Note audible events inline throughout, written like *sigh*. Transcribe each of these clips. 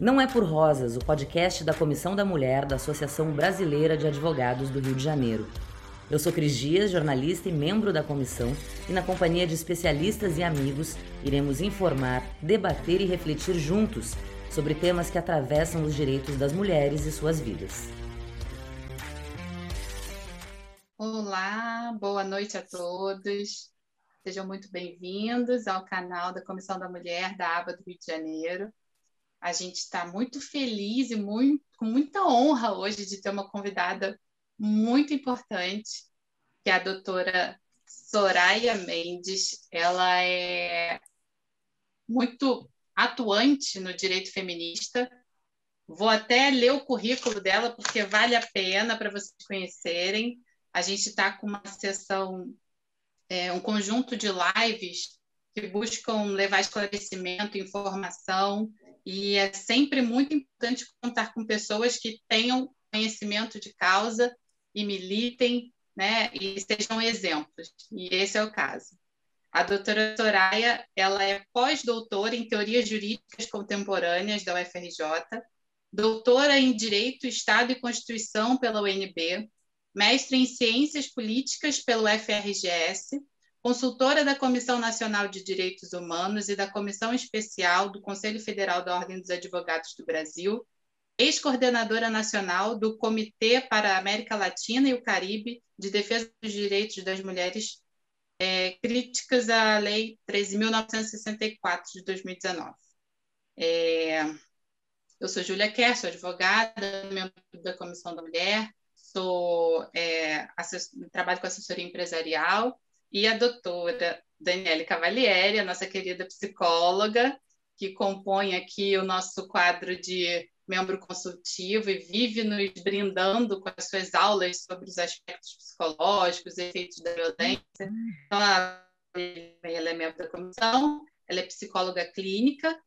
Não é por Rosas, o podcast da Comissão da Mulher da Associação Brasileira de Advogados do Rio de Janeiro. Eu sou Cris Dias, jornalista e membro da comissão, e na companhia de especialistas e amigos, iremos informar, debater e refletir juntos sobre temas que atravessam os direitos das mulheres e suas vidas. Olá, boa noite a todos. Sejam muito bem-vindos ao canal da Comissão da Mulher da ABA do Rio de Janeiro. A gente está muito feliz e muito, com muita honra hoje de ter uma convidada muito importante, que é a doutora Soraya Mendes. Ela é muito atuante no direito feminista. Vou até ler o currículo dela, porque vale a pena para vocês conhecerem. A gente está com uma sessão, é, um conjunto de lives que buscam levar esclarecimento, informação e é sempre muito importante contar com pessoas que tenham conhecimento de causa e militem, né, e sejam exemplos. E esse é o caso. A doutora Soraya, ela é pós-doutora em Teorias Jurídicas Contemporâneas da UFRJ, doutora em Direito, Estado e Constituição pela UNB, mestre em Ciências Políticas pelo FRGS, consultora da Comissão Nacional de Direitos Humanos e da Comissão Especial do Conselho Federal da Ordem dos Advogados do Brasil, ex-coordenadora nacional do Comitê para a América Latina e o Caribe de Defesa dos Direitos das Mulheres, é, críticas à Lei 13.964 de 2019. É, eu sou Júlia Kerr, sou advogada, membro da Comissão da Mulher, sou, é, trabalho com assessoria empresarial e a doutora Daniele Cavalieri, a nossa querida psicóloga, que compõe aqui o nosso quadro de membro consultivo e vive nos brindando com as suas aulas sobre os aspectos psicológicos, efeitos da violência. Então, ela é membro da comissão, ela é psicóloga clínica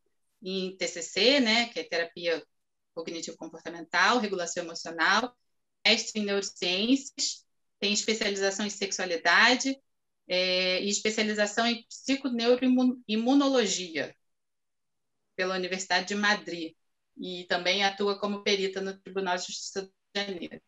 em TCC, né, que é terapia cognitivo-comportamental, regulação emocional, mestre em neurociências, tem especialização em sexualidade, é, e especialização em psiconeuroimunologia pela Universidade de Madrid e também atua como perita no Tribunal de Justiça do Janeiro.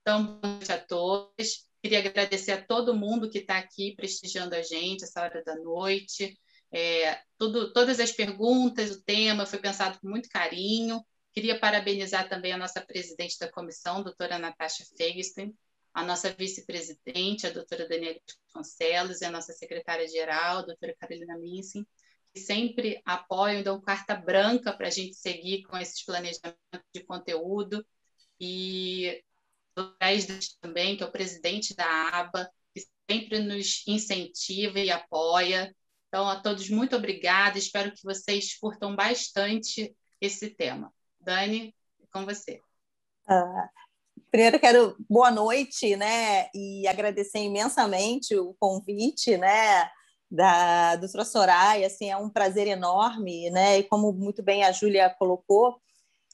Então, boa noite a todos. Queria agradecer a todo mundo que está aqui prestigiando a gente essa hora da noite. É, tudo, todas as perguntas, o tema foi pensado com muito carinho. Queria parabenizar também a nossa presidente da comissão, doutora Natasha Fegenstein, a nossa vice-presidente, a doutora Daniela Concelos, e a nossa secretária-geral, a doutora Carolina Minsin, que sempre apoiam, dão carta branca para a gente seguir com esses planejamentos de conteúdo, e o também, que é o presidente da ABA, que sempre nos incentiva e apoia. Então, a todos, muito obrigada, espero que vocês curtam bastante esse tema. Dani, com você. Uh, Primeiro quero boa noite, né, e agradecer imensamente o convite, né, da doutora Soraya, assim, é um prazer enorme, né, e como muito bem a Júlia colocou,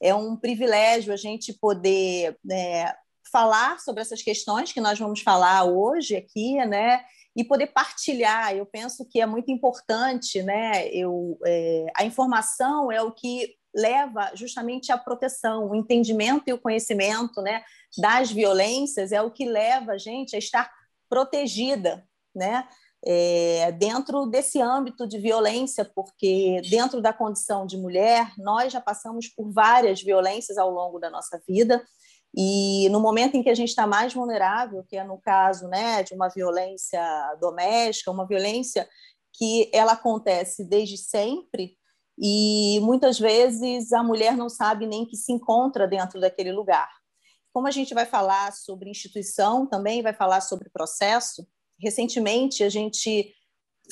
é um privilégio a gente poder né, falar sobre essas questões que nós vamos falar hoje aqui, né, e poder partilhar. Eu penso que é muito importante, né, eu, é, a informação é o que leva justamente à proteção, o entendimento e o conhecimento né, das violências é o que leva a gente a estar protegida né, é, dentro desse âmbito de violência, porque dentro da condição de mulher, nós já passamos por várias violências ao longo da nossa vida, e no momento em que a gente está mais vulnerável, que é no caso né, de uma violência doméstica, uma violência que ela acontece desde sempre, e muitas vezes a mulher não sabe nem que se encontra dentro daquele lugar. Como a gente vai falar sobre instituição, também vai falar sobre processo. Recentemente a gente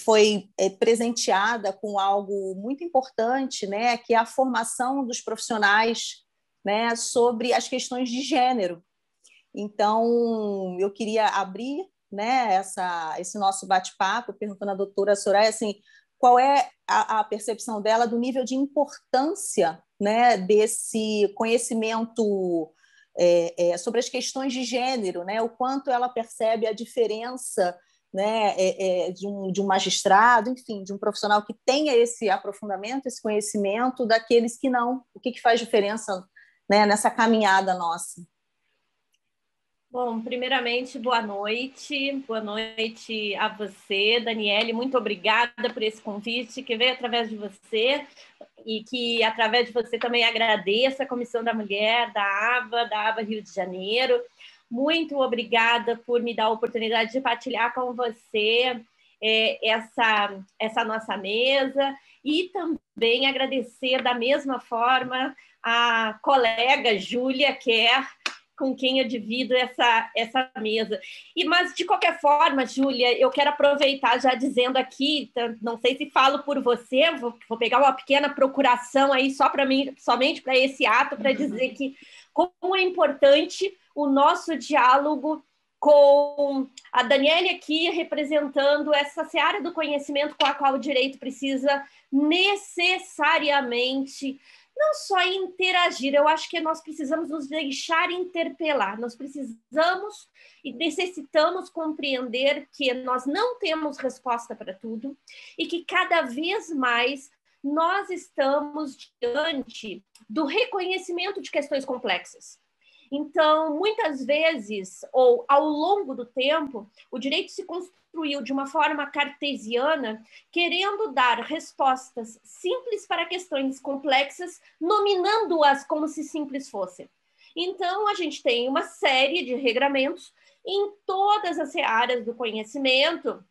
foi é, presenteada com algo muito importante, né, que é a formação dos profissionais, né, sobre as questões de gênero. Então, eu queria abrir, né, essa, esse nosso bate-papo perguntando à doutora Soraya assim, qual é a, a, percepção dela do nível de importância né, desse conhecimento é, é, sobre as questões de gênero, né, o quanto ela percebe a diferença né, é, é, de, um, de um magistrado, enfim, de um profissional que tenha esse aprofundamento, esse conhecimento daqueles que não. O que, que faz diferença né, nessa caminhada nossa? Bom, primeiramente, boa noite. Boa noite a você, Daniele. Muito obrigada por esse convite que veio através de você e que, através de você, também agradeço a Comissão da Mulher, da ABA, da ABA Rio de Janeiro. Muito obrigada por me dar a oportunidade de partilhar com você é, essa, essa nossa mesa e também agradecer da mesma forma a colega Júlia Kerr, com quem eu divido essa, essa mesa. E Mas, de qualquer forma, Júlia, eu quero aproveitar já dizendo aqui, não sei se falo por você, vou, vou pegar uma pequena procuração aí só para mim, somente para esse ato, para dizer que como é importante o nosso diálogo com a Daniela aqui representando essa seara do conhecimento com a qual o direito precisa necessariamente não só interagir, eu acho que nós precisamos nos deixar interpelar, nós precisamos e necessitamos compreender que nós não temos resposta para tudo e que cada vez mais nós estamos diante do reconhecimento de questões complexas. Então, muitas vezes, ou ao longo do tempo, o direito se construiu de uma forma cartesiana, querendo dar respostas simples para questões complexas, nominando-as como se simples fossem. Então, a gente tem uma série de regramentos em todas as áreas do conhecimento,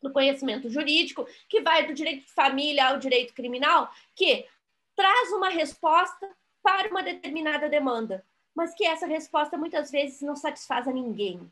do conhecimento jurídico, que vai do direito de família ao direito criminal, que traz uma resposta para uma determinada demanda mas que essa resposta muitas vezes não satisfaz a ninguém.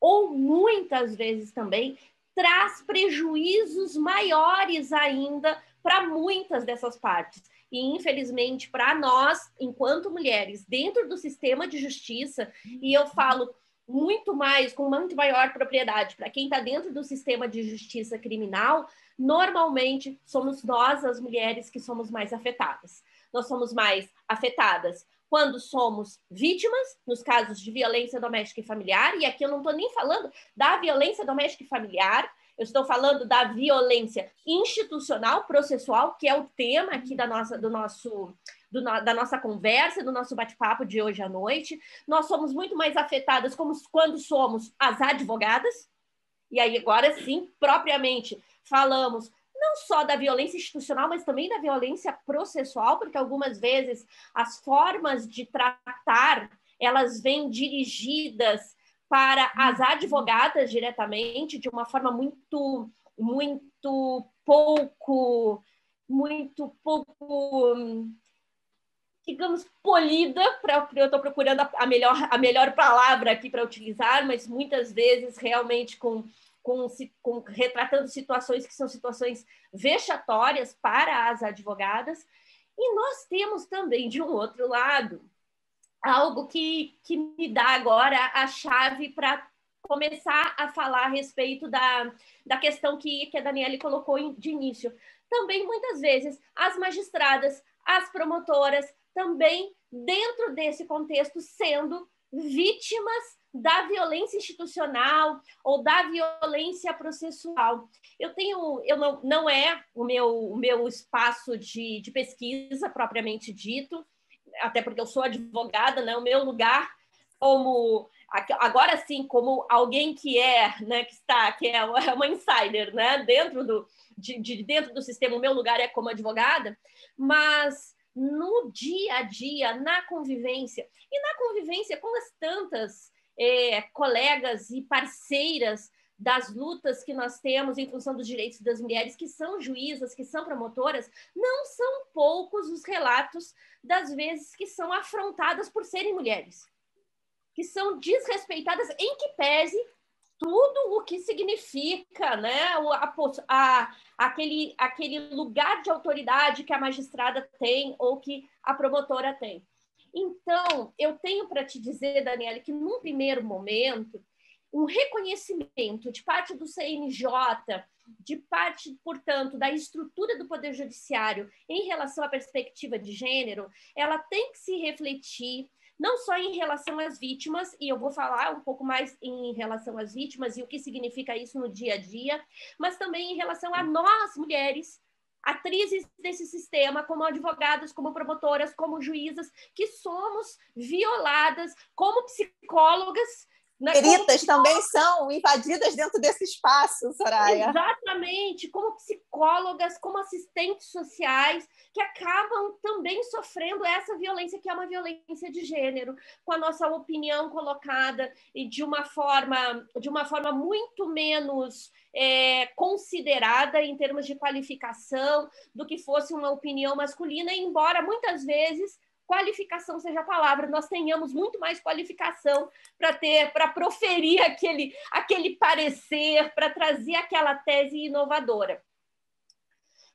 Ou muitas vezes também traz prejuízos maiores ainda para muitas dessas partes. E, infelizmente, para nós, enquanto mulheres, dentro do sistema de justiça, e eu falo muito mais, com muito maior propriedade, para quem está dentro do sistema de justiça criminal, normalmente somos nós, as mulheres, que somos mais afetadas. Nós somos mais afetadas quando somos vítimas, nos casos de violência doméstica e familiar, e aqui eu não estou nem falando da violência doméstica e familiar, eu estou falando da violência institucional, processual, que é o tema aqui da nossa, do nosso, do no, da nossa conversa, do nosso bate-papo de hoje à noite. Nós somos muito mais afetadas como, quando somos as advogadas, e aí agora sim, propriamente, falamos não só da violência institucional, mas também da violência processual, porque algumas vezes as formas de tratar elas vêm dirigidas para as advogadas diretamente de uma forma muito muito pouco muito pouco digamos polida para eu estou procurando a melhor a melhor palavra aqui para utilizar mas muitas vezes realmente com com, com, retratando situações que são situações vexatórias para as advogadas. E nós temos também, de um outro lado, algo que, que me dá agora a chave para começar a falar a respeito da, da questão que, que a Daniele colocou de início. Também, muitas vezes, as magistradas, as promotoras, também dentro desse contexto, sendo vítimas da violência institucional ou da violência processual. Eu tenho, eu não, não é o meu, o meu espaço de, de pesquisa propriamente dito, até porque eu sou advogada, né? O meu lugar como agora sim como alguém que é, né, que está, que é uma insider, né, dentro do de, de dentro do sistema, o meu lugar é como advogada, mas no dia a dia, na convivência e na convivência com as tantas é, colegas e parceiras das lutas que nós temos em função dos direitos das mulheres, que são juízas, que são promotoras, não são poucos os relatos das vezes que são afrontadas por serem mulheres, que são desrespeitadas, em que pese tudo o que significa né, a, a, aquele, aquele lugar de autoridade que a magistrada tem ou que a promotora tem. Então, eu tenho para te dizer, Daniela, que num primeiro momento, um reconhecimento de parte do CNJ, de parte, portanto, da estrutura do Poder Judiciário em relação à perspectiva de gênero, ela tem que se refletir não só em relação às vítimas, e eu vou falar um pouco mais em relação às vítimas e o que significa isso no dia a dia, mas também em relação a nós, mulheres, atrizes desse sistema, como advogadas, como promotoras, como juízas, que somos violadas, como psicólogas né? Peritas também são invadidas dentro desse espaço, Soraya. Exatamente, como psicólogas, como assistentes sociais, que acabam também sofrendo essa violência, que é uma violência de gênero, com a nossa opinião colocada e de uma forma, de uma forma muito menos é, considerada em termos de qualificação do que fosse uma opinião masculina, embora muitas vezes qualificação seja a palavra, nós tenhamos muito mais qualificação para ter, para proferir aquele, aquele parecer, para trazer aquela tese inovadora.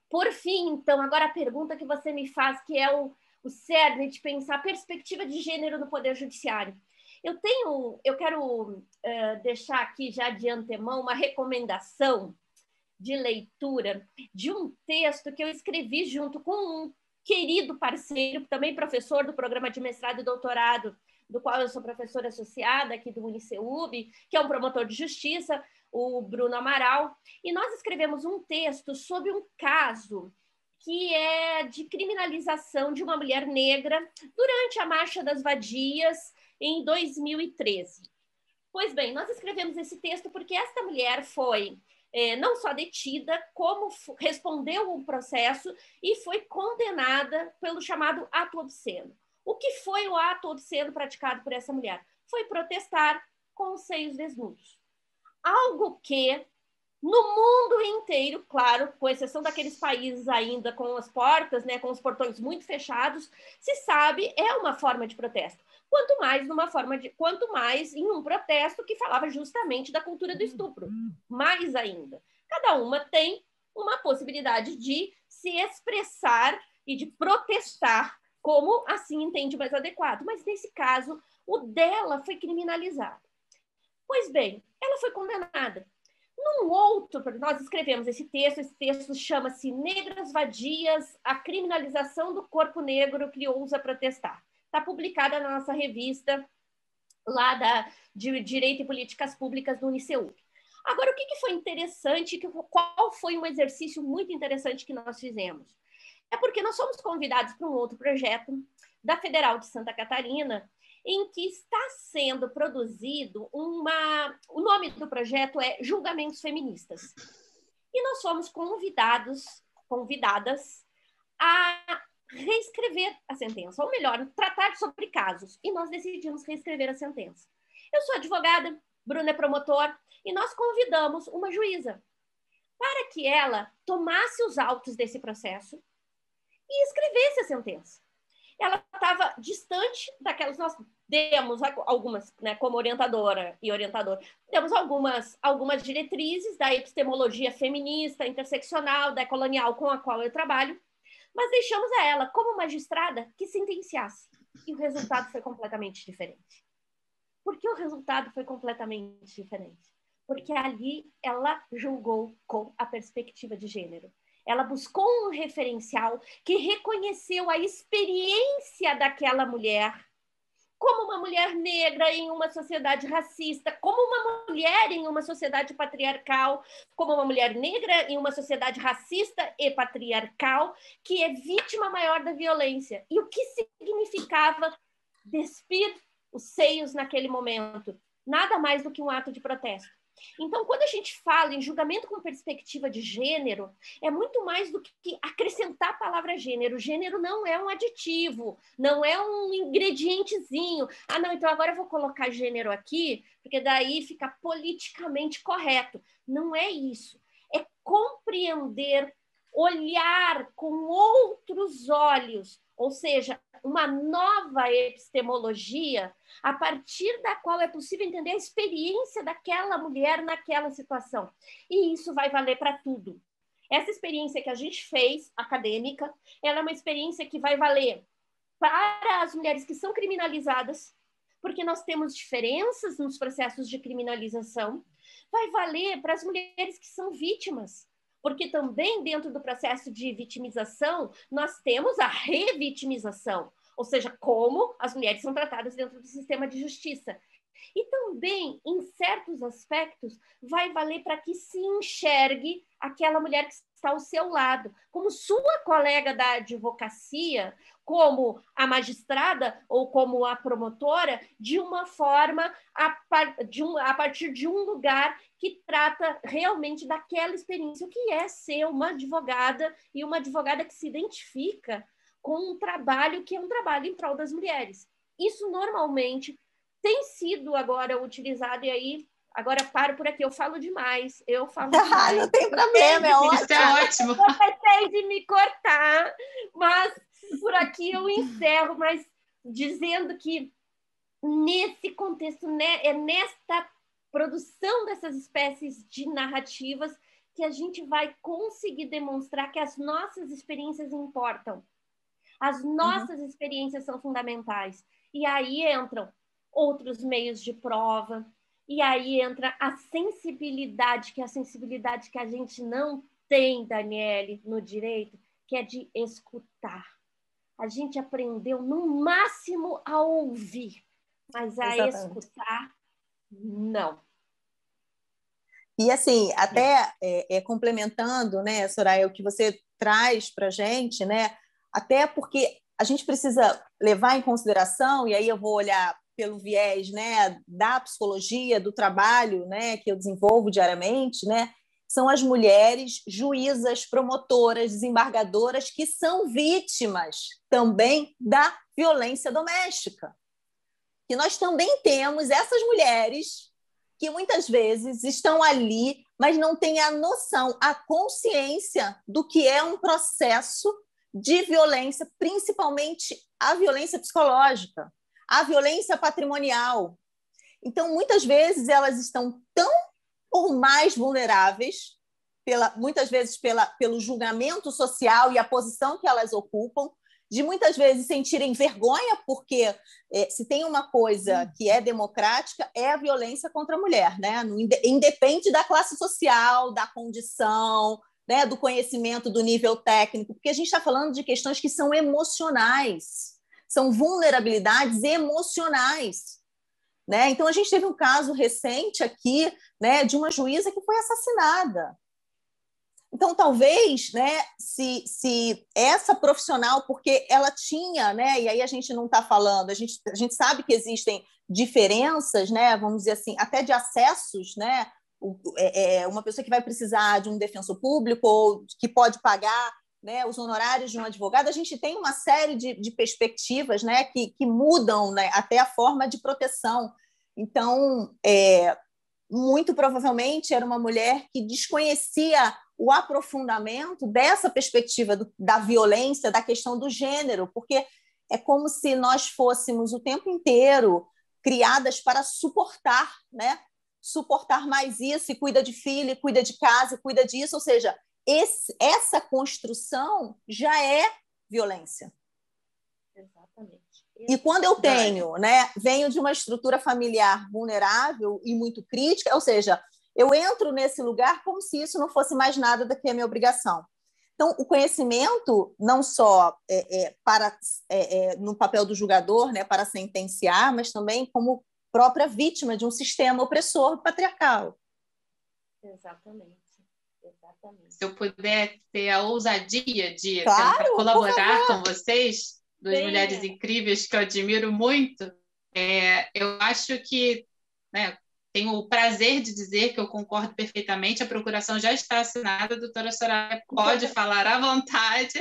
Por fim, então, agora a pergunta que você me faz, que é o, o cerne de pensar a perspectiva de gênero no Poder Judiciário. Eu tenho, eu quero uh, deixar aqui já de antemão uma recomendação de leitura de um texto que eu escrevi junto com um querido parceiro, também professor do programa de mestrado e doutorado, do qual eu sou professora associada aqui do Uniceub, que é um promotor de justiça, o Bruno Amaral, e nós escrevemos um texto sobre um caso que é de criminalização de uma mulher negra durante a Marcha das Vadias em 2013. Pois bem, nós escrevemos esse texto porque esta mulher foi é, não só detida, como respondeu o processo e foi condenada pelo chamado ato obsceno. O que foi o ato obsceno praticado por essa mulher? Foi protestar com os seios desnudos. Algo que no mundo inteiro, claro, com exceção daqueles países ainda com as portas, né, com os portões muito fechados, se sabe é uma forma de protesto quanto mais numa forma de, quanto mais em um protesto que falava justamente da cultura do estupro. Mais ainda, cada uma tem uma possibilidade de se expressar e de protestar como assim entende mais adequado, mas nesse caso o dela foi criminalizado. Pois bem, ela foi condenada. Num outro, nós escrevemos esse texto, esse texto chama-se Negras Vadias, a criminalização do corpo negro que ousa protestar está publicada na nossa revista lá da, de Direito e Políticas Públicas do Uniceu. Agora, o que, que foi interessante, que, qual foi um exercício muito interessante que nós fizemos? É porque nós fomos convidados para um outro projeto da Federal de Santa Catarina, em que está sendo produzido uma. O nome do projeto é Julgamentos Feministas. E nós fomos convidados, convidadas a reescrever a sentença, ou melhor, tratar sobre casos. E nós decidimos reescrever a sentença. Eu sou advogada, Bruna é promotor, e nós convidamos uma juíza para que ela tomasse os autos desse processo e escrevesse a sentença. Ela estava distante daquelas nós demos algumas, né, como orientadora e orientador, demos algumas algumas diretrizes da epistemologia feminista, interseccional, da colonial com a qual eu trabalho, mas deixamos a ela, como magistrada, que sentenciasse. E o resultado foi completamente diferente. Por que o resultado foi completamente diferente? Porque ali ela julgou com a perspectiva de gênero. Ela buscou um referencial que reconheceu a experiência daquela mulher como uma mulher negra em uma sociedade racista, como uma mulher em uma sociedade patriarcal, como uma mulher negra em uma sociedade racista e patriarcal, que é vítima maior da violência. E o que significava despir os seios naquele momento? Nada mais do que um ato de protesto. Então, quando a gente fala em julgamento com perspectiva de gênero, é muito mais do que acrescentar a palavra gênero. Gênero não é um aditivo, não é um ingredientezinho. Ah, não, então agora eu vou colocar gênero aqui, porque daí fica politicamente correto. Não é isso. É compreender, olhar com outros olhos, ou seja, uma nova epistemologia a partir da qual é possível entender a experiência daquela mulher naquela situação. E isso vai valer para tudo. Essa experiência que a gente fez, acadêmica, ela é uma experiência que vai valer para as mulheres que são criminalizadas, porque nós temos diferenças nos processos de criminalização, vai valer para as mulheres que são vítimas, porque também dentro do processo de vitimização nós temos a revitimização, ou seja, como as mulheres são tratadas dentro do sistema de justiça. E também, em certos aspectos, vai valer para que se enxergue aquela mulher que está ao seu lado, como sua colega da advocacia, como a magistrada ou como a promotora, de uma forma a, par, um, a partir de um lugar que trata realmente daquela experiência, o que é ser uma advogada e uma advogada que se identifica com um trabalho que é um trabalho em prol das mulheres. Isso normalmente tem sido agora utilizado, e aí Agora paro por aqui, eu falo demais. Eu falo *laughs* demais. não tem problema, é ótimo. Isso é ótimo. Eu de me cortar, mas por aqui eu encerro, mas dizendo que nesse contexto, né, é nesta produção dessas espécies de narrativas que a gente vai conseguir demonstrar que as nossas experiências importam. As uhum. nossas uhum. experiências são fundamentais. E aí entram outros meios de prova, e aí entra a sensibilidade, que é a sensibilidade que a gente não tem, Daniele, no direito, que é de escutar. A gente aprendeu no máximo a ouvir, mas a Exatamente. escutar, não. E assim, até é, é, complementando, né, Soraya, o que você traz para a gente, né, até porque a gente precisa levar em consideração, e aí eu vou olhar pelo viés né, da psicologia, do trabalho né, que eu desenvolvo diariamente, né, são as mulheres juízas, promotoras, desembargadoras que são vítimas também da violência doméstica. E nós também temos essas mulheres que muitas vezes estão ali, mas não têm a noção, a consciência do que é um processo de violência, principalmente a violência psicológica a violência patrimonial. Então, muitas vezes, elas estão tão ou mais vulneráveis, pela, muitas vezes pela, pelo julgamento social e a posição que elas ocupam, de muitas vezes sentirem vergonha, porque é, se tem uma coisa que é democrática, é a violência contra a mulher, né? independe da classe social, da condição, né, do conhecimento, do nível técnico, porque a gente está falando de questões que são emocionais são vulnerabilidades emocionais. Né? Então, a gente teve um caso recente aqui né, de uma juíza que foi assassinada. Então, talvez, né, se, se essa profissional, porque ela tinha, né, e aí a gente não está falando, a gente, a gente sabe que existem diferenças, né, vamos dizer assim, até de acessos, né, é, é uma pessoa que vai precisar de um defensor público ou que pode pagar né, os honorários de um advogado, a gente tem uma série de, de perspectivas né, que, que mudam né, até a forma de proteção. Então, é, muito provavelmente era uma mulher que desconhecia o aprofundamento dessa perspectiva do, da violência, da questão do gênero, porque é como se nós fôssemos o tempo inteiro criadas para suportar, né? Suportar mais isso, e cuida de filho, e cuida de casa, e cuida disso, ou seja, esse, essa construção já é violência. Exatamente. E quando eu tenho, né, venho de uma estrutura familiar vulnerável e muito crítica, ou seja, eu entro nesse lugar como se isso não fosse mais nada do que a minha obrigação. Então, o conhecimento, não só é, é, para é, é no papel do julgador, né, para sentenciar, mas também como própria vítima de um sistema opressor patriarcal. Exatamente. Se eu puder ter a ousadia de claro, colaborar com vocês, duas Sim. mulheres incríveis que eu admiro muito, é, eu acho que né, tenho o prazer de dizer que eu concordo perfeitamente, a procuração já está assinada, a doutora Soraya pode *laughs* falar à vontade,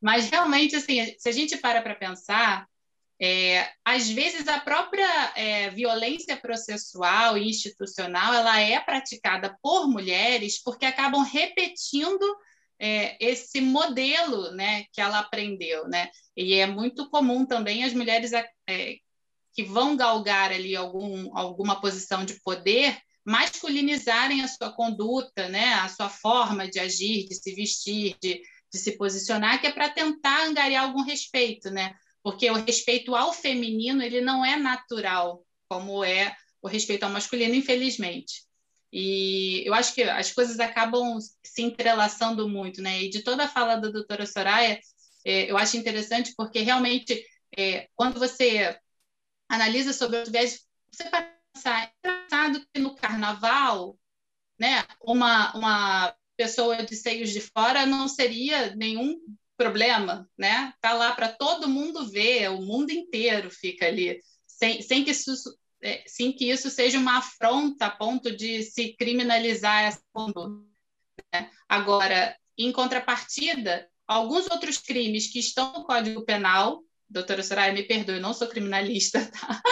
mas realmente, assim, se a gente para para pensar, é, às vezes a própria é, violência processual e institucional ela é praticada por mulheres porque acabam repetindo é, esse modelo né, que ela aprendeu. Né? E é muito comum também as mulheres é, que vão galgar ali algum, alguma posição de poder masculinizarem a sua conduta, né, a sua forma de agir, de se vestir, de, de se posicionar, que é para tentar angariar algum respeito, né? Porque o respeito ao feminino ele não é natural como é o respeito ao masculino, infelizmente. E eu acho que as coisas acabam se entrelaçando muito, né? E de toda a fala da doutora Soraya, é, eu acho interessante porque realmente é, quando você analisa sobre outro viés, você pensar, é engraçado que no carnaval, né, uma, uma pessoa de seios de fora não seria nenhum problema, né? Tá lá para todo mundo ver, o mundo inteiro fica ali, sem, sem, que isso, é, sem que isso seja uma afronta a ponto de se criminalizar essa conduta. Né? Agora, em contrapartida, alguns outros crimes que estão no Código Penal, doutora Soraya, me perdoe, eu não sou criminalista, *laughs* tá?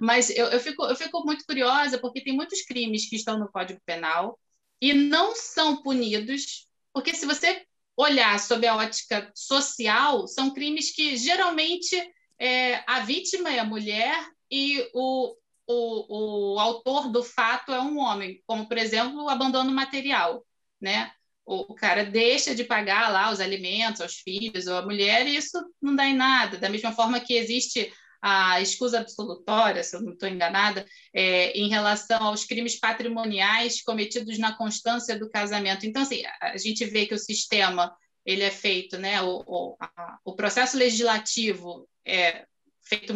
mas eu, eu, fico, eu fico muito curiosa porque tem muitos crimes que estão no Código Penal e não são punidos, porque se você olhar sob a ótica social, são crimes que geralmente é, a vítima é a mulher e o, o, o autor do fato é um homem, como, por exemplo, o abandono material, né? O, cara deixa de pagar lá os alimentos aos filhos ou a mulher e isso não dá em nada. Da mesma forma que existe a escusa absolutória, se eu não estou enganada, é, em relação aos crimes patrimoniais cometidos na constância do casamento. Então, assim, a gente vê que o sistema ele é feito, né, o, o, a, o processo legislativo é feito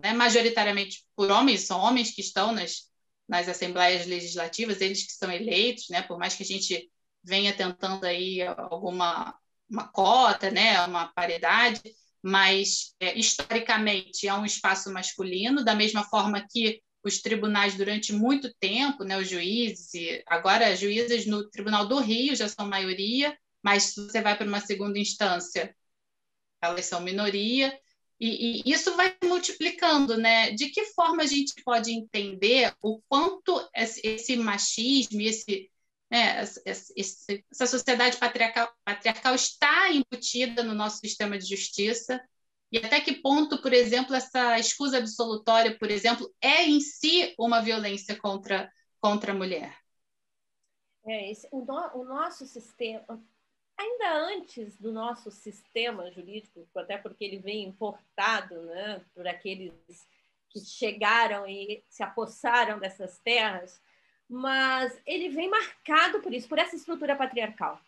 né, majoritariamente por homens, são homens que estão nas, nas assembleias legislativas, eles que são eleitos, né, por mais que a gente venha tentando aí alguma uma cota, né, uma paridade, mas é, historicamente é um espaço masculino, da mesma forma que os tribunais durante muito tempo, né, os juízes, agora juízes no Tribunal do Rio já são maioria, mas se você vai para uma segunda instância, elas são minoria, e, e, isso vai multiplicando, né? De que forma a gente pode entender o quanto esse, esse machismo, esse, né, essa sociedade patriarcal, patriarcal está embutida no nosso sistema de justiça e até que ponto, por exemplo, essa escusa absolutória, por exemplo, é em si uma violência contra, contra a mulher? É, esse, o, no, o nosso sistema, ainda antes do nosso sistema jurídico, até porque ele vem importado né, por aqueles que chegaram e se apossaram dessas terras, mas ele vem marcado por isso, por essa estrutura patriarcal.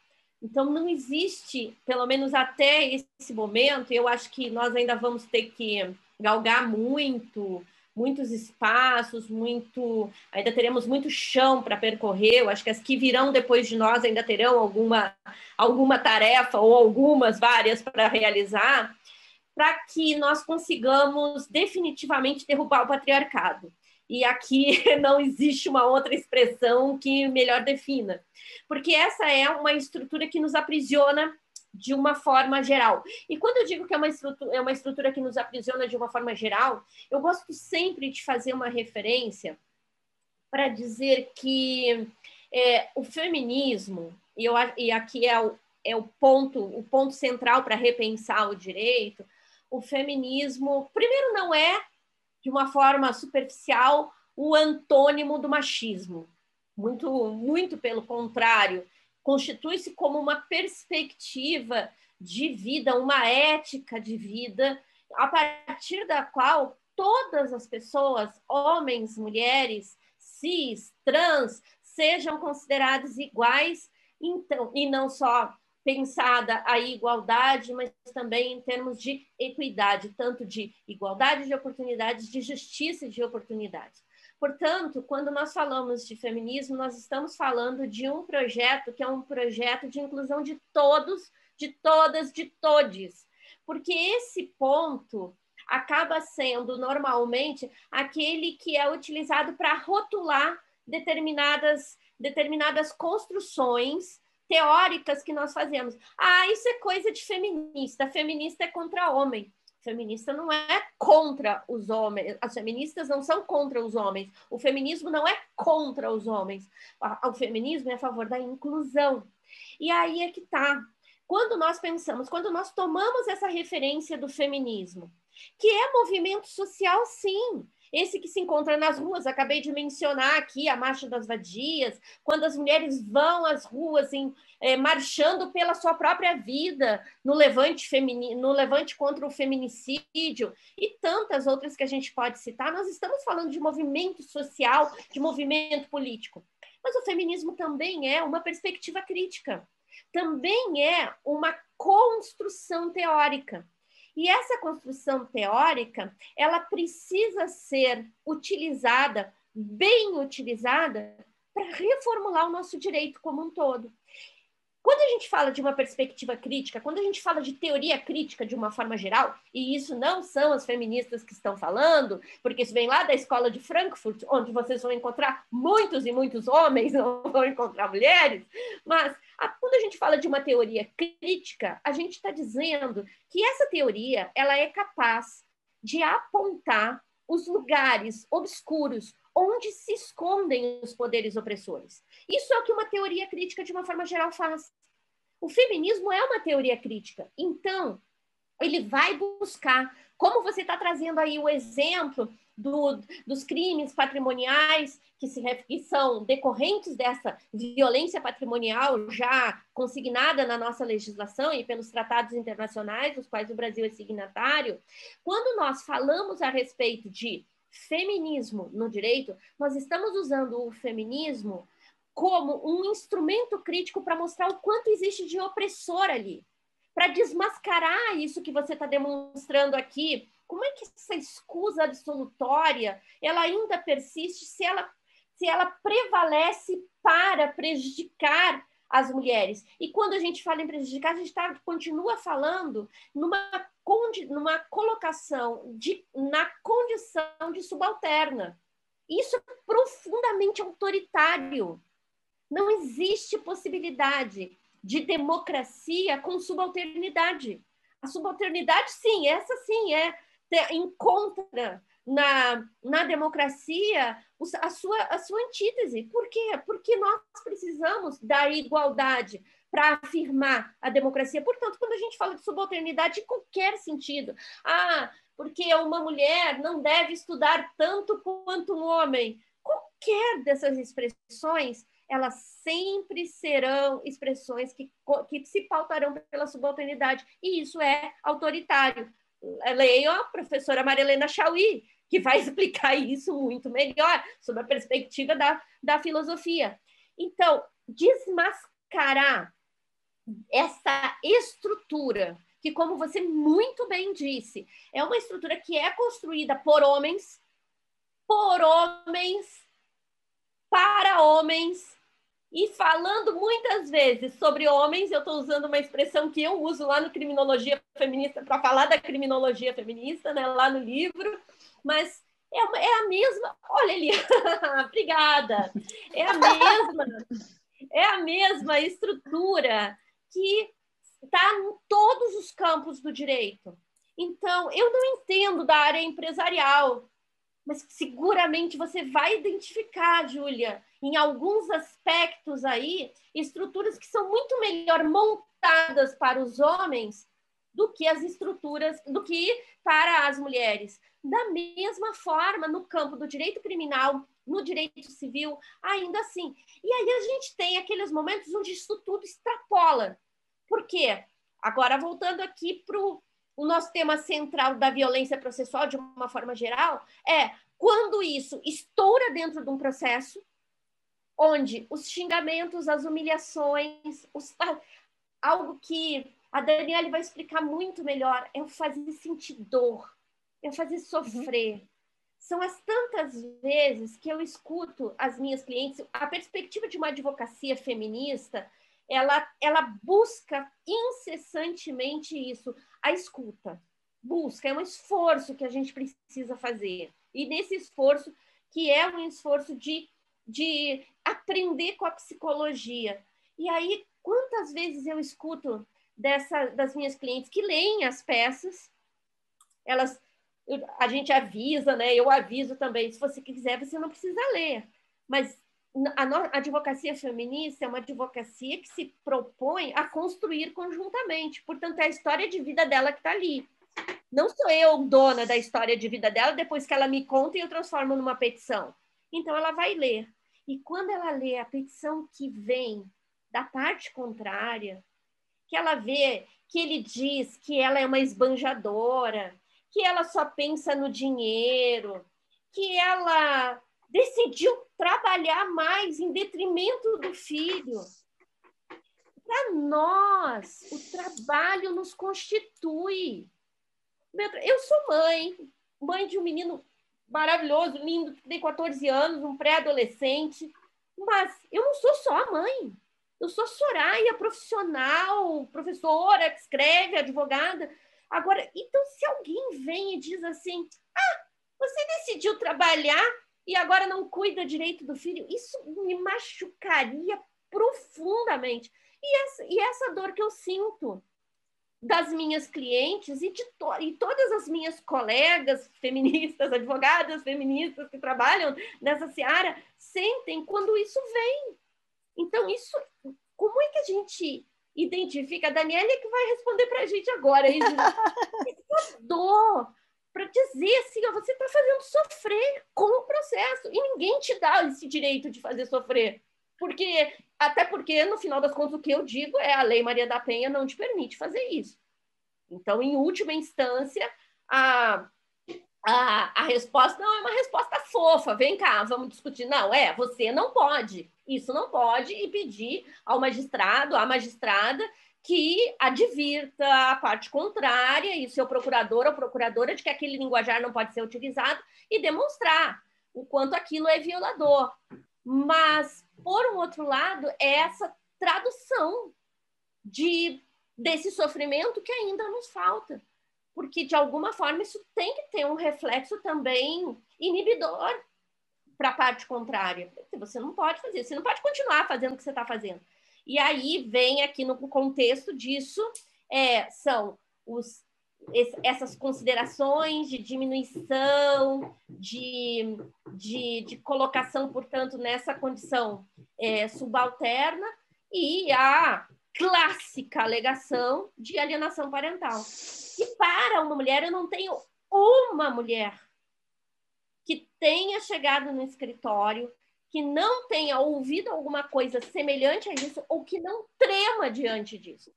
Então, não existe, pelo menos até esse momento, eu acho que nós ainda vamos ter que galgar muito, muitos espaços, muito, ainda teremos muito chão para percorrer. Eu acho que as que virão depois de nós ainda terão alguma, alguma tarefa ou algumas várias para realizar, para que nós consigamos definitivamente derrubar o patriarcado e aqui *laughs* não existe uma outra expressão que melhor defina, porque essa é uma estrutura que nos aprisiona de uma forma geral. E quando eu digo que é uma estrutura, é uma estrutura que nos aprisiona de uma forma geral, eu gosto sempre de fazer uma referência para dizer que é, o feminismo, e, eu, e aqui é o, é o ponto, o ponto central para repensar o direito, o feminismo, primeiro, não é de uma forma superficial, o antônimo do machismo. Muito, muito pelo contrário, constitui-se como uma perspectiva de vida, uma ética de vida, a partir da qual todas as pessoas, homens, mulheres, cis, trans, sejam consideradas iguais, então, e não só pensada a igualdade, mas também em termos de equidade, tanto de igualdade de oportunidades, de justiça de oportunidades. Portanto, quando nós falamos de feminismo, nós estamos falando de um projeto que é um projeto de inclusão de todos, de todas, de todes. Porque esse ponto acaba sendo normalmente aquele que é utilizado para rotular determinadas determinadas construções teóricas que nós fazemos. Ah, isso é coisa de feminista. Feminista é contra homem. Feminista não é contra os homens. As feministas não são contra os homens. O feminismo não é contra os homens. O feminismo é a favor da inclusão. E aí é que tá. Quando nós pensamos, quando nós tomamos essa referência do feminismo, que é movimento social, sim, esse que se encontra nas ruas, acabei de mencionar aqui a Marcha das Vadias, quando as mulheres vão às ruas em, é, marchando pela sua própria vida, no levante, femini, no levante contra o feminicídio e tantas outras que a gente pode citar, nós estamos falando de movimento social, de movimento político. Mas o feminismo também é uma perspectiva crítica, também é uma construção teórica. E essa construção teórica, ela precisa ser utilizada, bem utilizada, para reformular o nosso direito como um todo. Quando a gente fala de uma perspectiva crítica, quando a gente fala de teoria crítica de uma forma geral, e isso não são as feministas que estão falando, porque isso vem lá da escola de Frankfurt, onde vocês vão encontrar muitos e muitos homens, *laughs* não vão encontrar mulheres, mas a, quando a gente fala de uma teoria crítica, a gente está dizendo que essa teoria ela é capaz de apontar os lugares obscuros onde se escondem os poderes opressores. Isso é o que uma teoria crítica, de uma forma geral, faz. O feminismo é uma teoria crítica. Então, ele vai buscar, como você está trazendo aí o exemplo do, dos crimes patrimoniais que, se, que são decorrentes dessa violência patrimonial já consignada na nossa legislação e pelos tratados internacionais, dos quais o Brasil é signatário, quando nós falamos a respeito de feminismo no direito, nós estamos usando o feminismo como um instrumento crítico para mostrar o quanto existe de opressor ali, para desmascarar isso que você está demonstrando aqui. Como é que essa escusa absolutória ela ainda persiste se ela, se ela prevalece para prejudicar as mulheres? E quando a gente fala em prejudicar, a gente tá, continua falando numa numa colocação de, na condição de subalterna. Isso é profundamente autoritário. Não existe possibilidade de democracia com subalternidade. A subalternidade, sim, essa sim é encontra na, na democracia a sua, a sua antítese. Por quê? Porque nós precisamos da igualdade, para afirmar a democracia. Portanto, quando a gente fala de subalternidade, em qualquer sentido, ah, porque uma mulher não deve estudar tanto quanto um homem, qualquer dessas expressões, elas sempre serão expressões que, que se pautarão pela subalternidade, e isso é autoritário. Leio a professora Marilena Chauí, que vai *laughs* explicar isso muito melhor, sob a perspectiva da, da filosofia. Então, desmascarar essa estrutura, que, como você muito bem disse, é uma estrutura que é construída por homens, por homens, para homens, e falando muitas vezes sobre homens, eu estou usando uma expressão que eu uso lá no Criminologia Feminista, para falar da criminologia feminista, né, lá no livro, mas é, uma, é a mesma. Olha ali, *laughs* obrigada. É a mesma, é a mesma estrutura que está em todos os campos do direito. Então, eu não entendo da área empresarial, mas seguramente você vai identificar, Júlia, em alguns aspectos aí, estruturas que são muito melhor montadas para os homens do que as estruturas, do que para as mulheres. Da mesma forma, no campo do direito criminal, no direito civil, ainda assim. E aí a gente tem aqueles momentos onde isso tudo extrapola. Por quê? Agora, voltando aqui para o nosso tema central da violência processual, de uma forma geral, é quando isso estoura dentro de um processo, onde os xingamentos, as humilhações, os, algo que a Daniela vai explicar muito melhor, é o fazer sentir dor, é o fazer sofrer. Uhum. São as tantas vezes que eu escuto as minhas clientes, a perspectiva de uma advocacia feminista, ela, ela busca incessantemente isso, a escuta. Busca, é um esforço que a gente precisa fazer. E nesse esforço, que é um esforço de, de aprender com a psicologia. E aí, quantas vezes eu escuto dessa, das minhas clientes que leem as peças, elas a gente avisa, né? Eu aviso também, se você quiser, você não precisa ler. Mas a, advocacia feminista é uma advocacia que se propõe a construir conjuntamente. Portanto, é a história de vida dela que está ali. Não sou eu dona da história de vida dela depois que ela me conta e eu transformo numa petição. Então, ela vai ler. E quando ela lê a petição que vem da parte contrária, que ela vê que ele diz que ela é uma esbanjadora, que ela só pensa no dinheiro, que ela decidiu trabalhar mais em detrimento do filho. Para nós, o trabalho nos constitui. Eu sou mãe, mãe de um menino maravilhoso, lindo, que tem 14 anos, um pré-adolescente, mas eu não sou só a mãe. Eu sou Soraya, profissional, professora que escreve, advogada. Agora, então, se alguém vem e diz assim: ah, você decidiu trabalhar e agora não cuida direito do filho, isso me machucaria profundamente. E essa, e essa dor que eu sinto das minhas clientes e de to e todas as minhas colegas feministas, *laughs* advogadas feministas que trabalham nessa seara, sentem quando isso vem. Então, isso, como é que a gente identifica? A Daniela é que vai responder para a gente agora. *laughs* Essa dor para dizer assim, ó, você está fazendo sofrer com o processo e ninguém te dá esse direito de fazer sofrer. Porque, até porque, no final das contas, o que eu digo é a Lei Maria da Penha não te permite fazer isso. Então, em última instância, a, a, a resposta não é uma resposta fofa. Vem cá, vamos discutir. Não, é, você não pode. Isso não pode e pedir ao magistrado, à magistrada, que advirta a parte contrária e seu procurador ou procuradora de que aquele linguajar não pode ser utilizado e demonstrar o quanto aquilo é violador. Mas, por um outro lado, é essa tradução de desse sofrimento que ainda nos falta. Porque, de alguma forma, isso tem que ter um reflexo também inibidor para a parte contrária. Você não pode fazer, você não pode continuar fazendo o que você está fazendo. E aí vem aqui no contexto disso, é, são os, essas considerações de diminuição, de, de, de colocação, portanto, nessa condição é, subalterna, e a clássica alegação de alienação parental. E para uma mulher, eu não tenho uma mulher que tenha chegado no escritório, que não tenha ouvido alguma coisa semelhante a isso ou que não trema diante disso.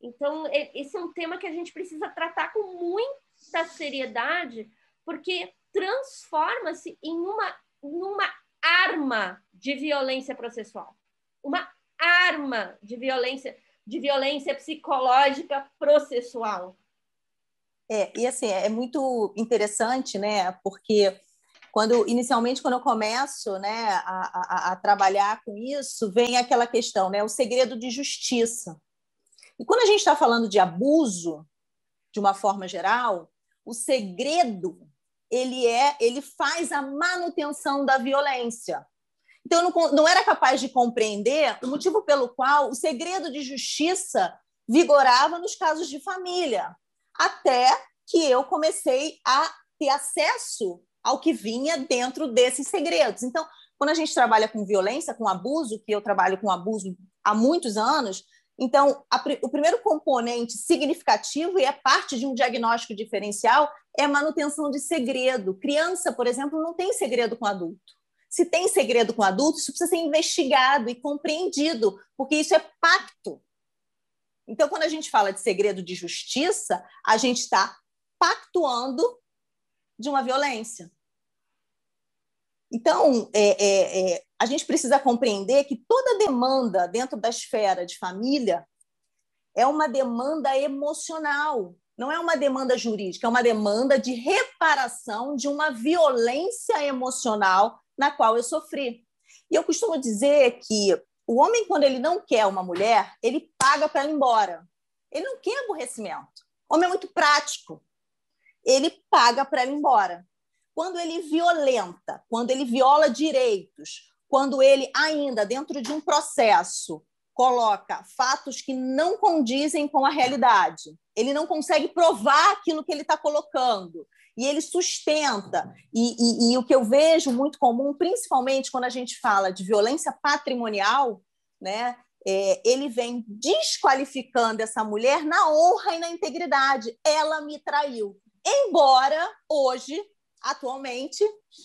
Então, esse é um tema que a gente precisa tratar com muita seriedade, porque transforma-se em uma, uma arma de violência processual. Uma arma de violência, de violência psicológica processual. É, e assim, é muito interessante, né? Porque quando inicialmente quando eu começo né, a, a, a, trabalhar com isso vem aquela questão né o segredo de justiça. E quando a gente está falando de abuso de uma forma geral o segredo ele é ele faz a manutenção da violência. Então, eu não, não era capaz de compreender o motivo pelo qual o segredo de justiça vigorava nos casos de família, até que eu comecei a ter acesso ao que vinha dentro desses segredos. Então, quando a gente trabalha com violência, com abuso, que eu trabalho com abuso há muitos anos, então a, o primeiro componente significativo e é parte de um diagnóstico diferencial é a manutenção de segredo. Criança, por exemplo, não tem segredo com adulto. Se tem segredo com adulto, isso precisa ser investigado e compreendido, porque isso é pacto. Então, quando a gente fala de segredo de justiça, a gente está pactuando de uma violência. Então, é, é, é, a gente precisa compreender que toda demanda dentro da esfera de família é uma demanda emocional, não é uma demanda jurídica, é uma demanda de reparação de uma violência emocional na qual eu sofri. E eu costumo dizer que o homem, quando ele não quer uma mulher, ele paga para ela ir embora. Ele não quer aborrecimento. O homem é muito prático. Ele paga para ela ir embora. Quando ele violenta, quando ele viola direitos, quando ele ainda, dentro de um processo, coloca fatos que não condizem com a realidade, ele não consegue provar aquilo que ele está colocando, e ele sustenta. E, e, e, o que eu vejo muito comum, principalmente quando a gente fala de violência patrimonial, né, é, ele vem desqualificando essa mulher na honra e na integridade. Ela me traiu. Embora hoje, atualmente,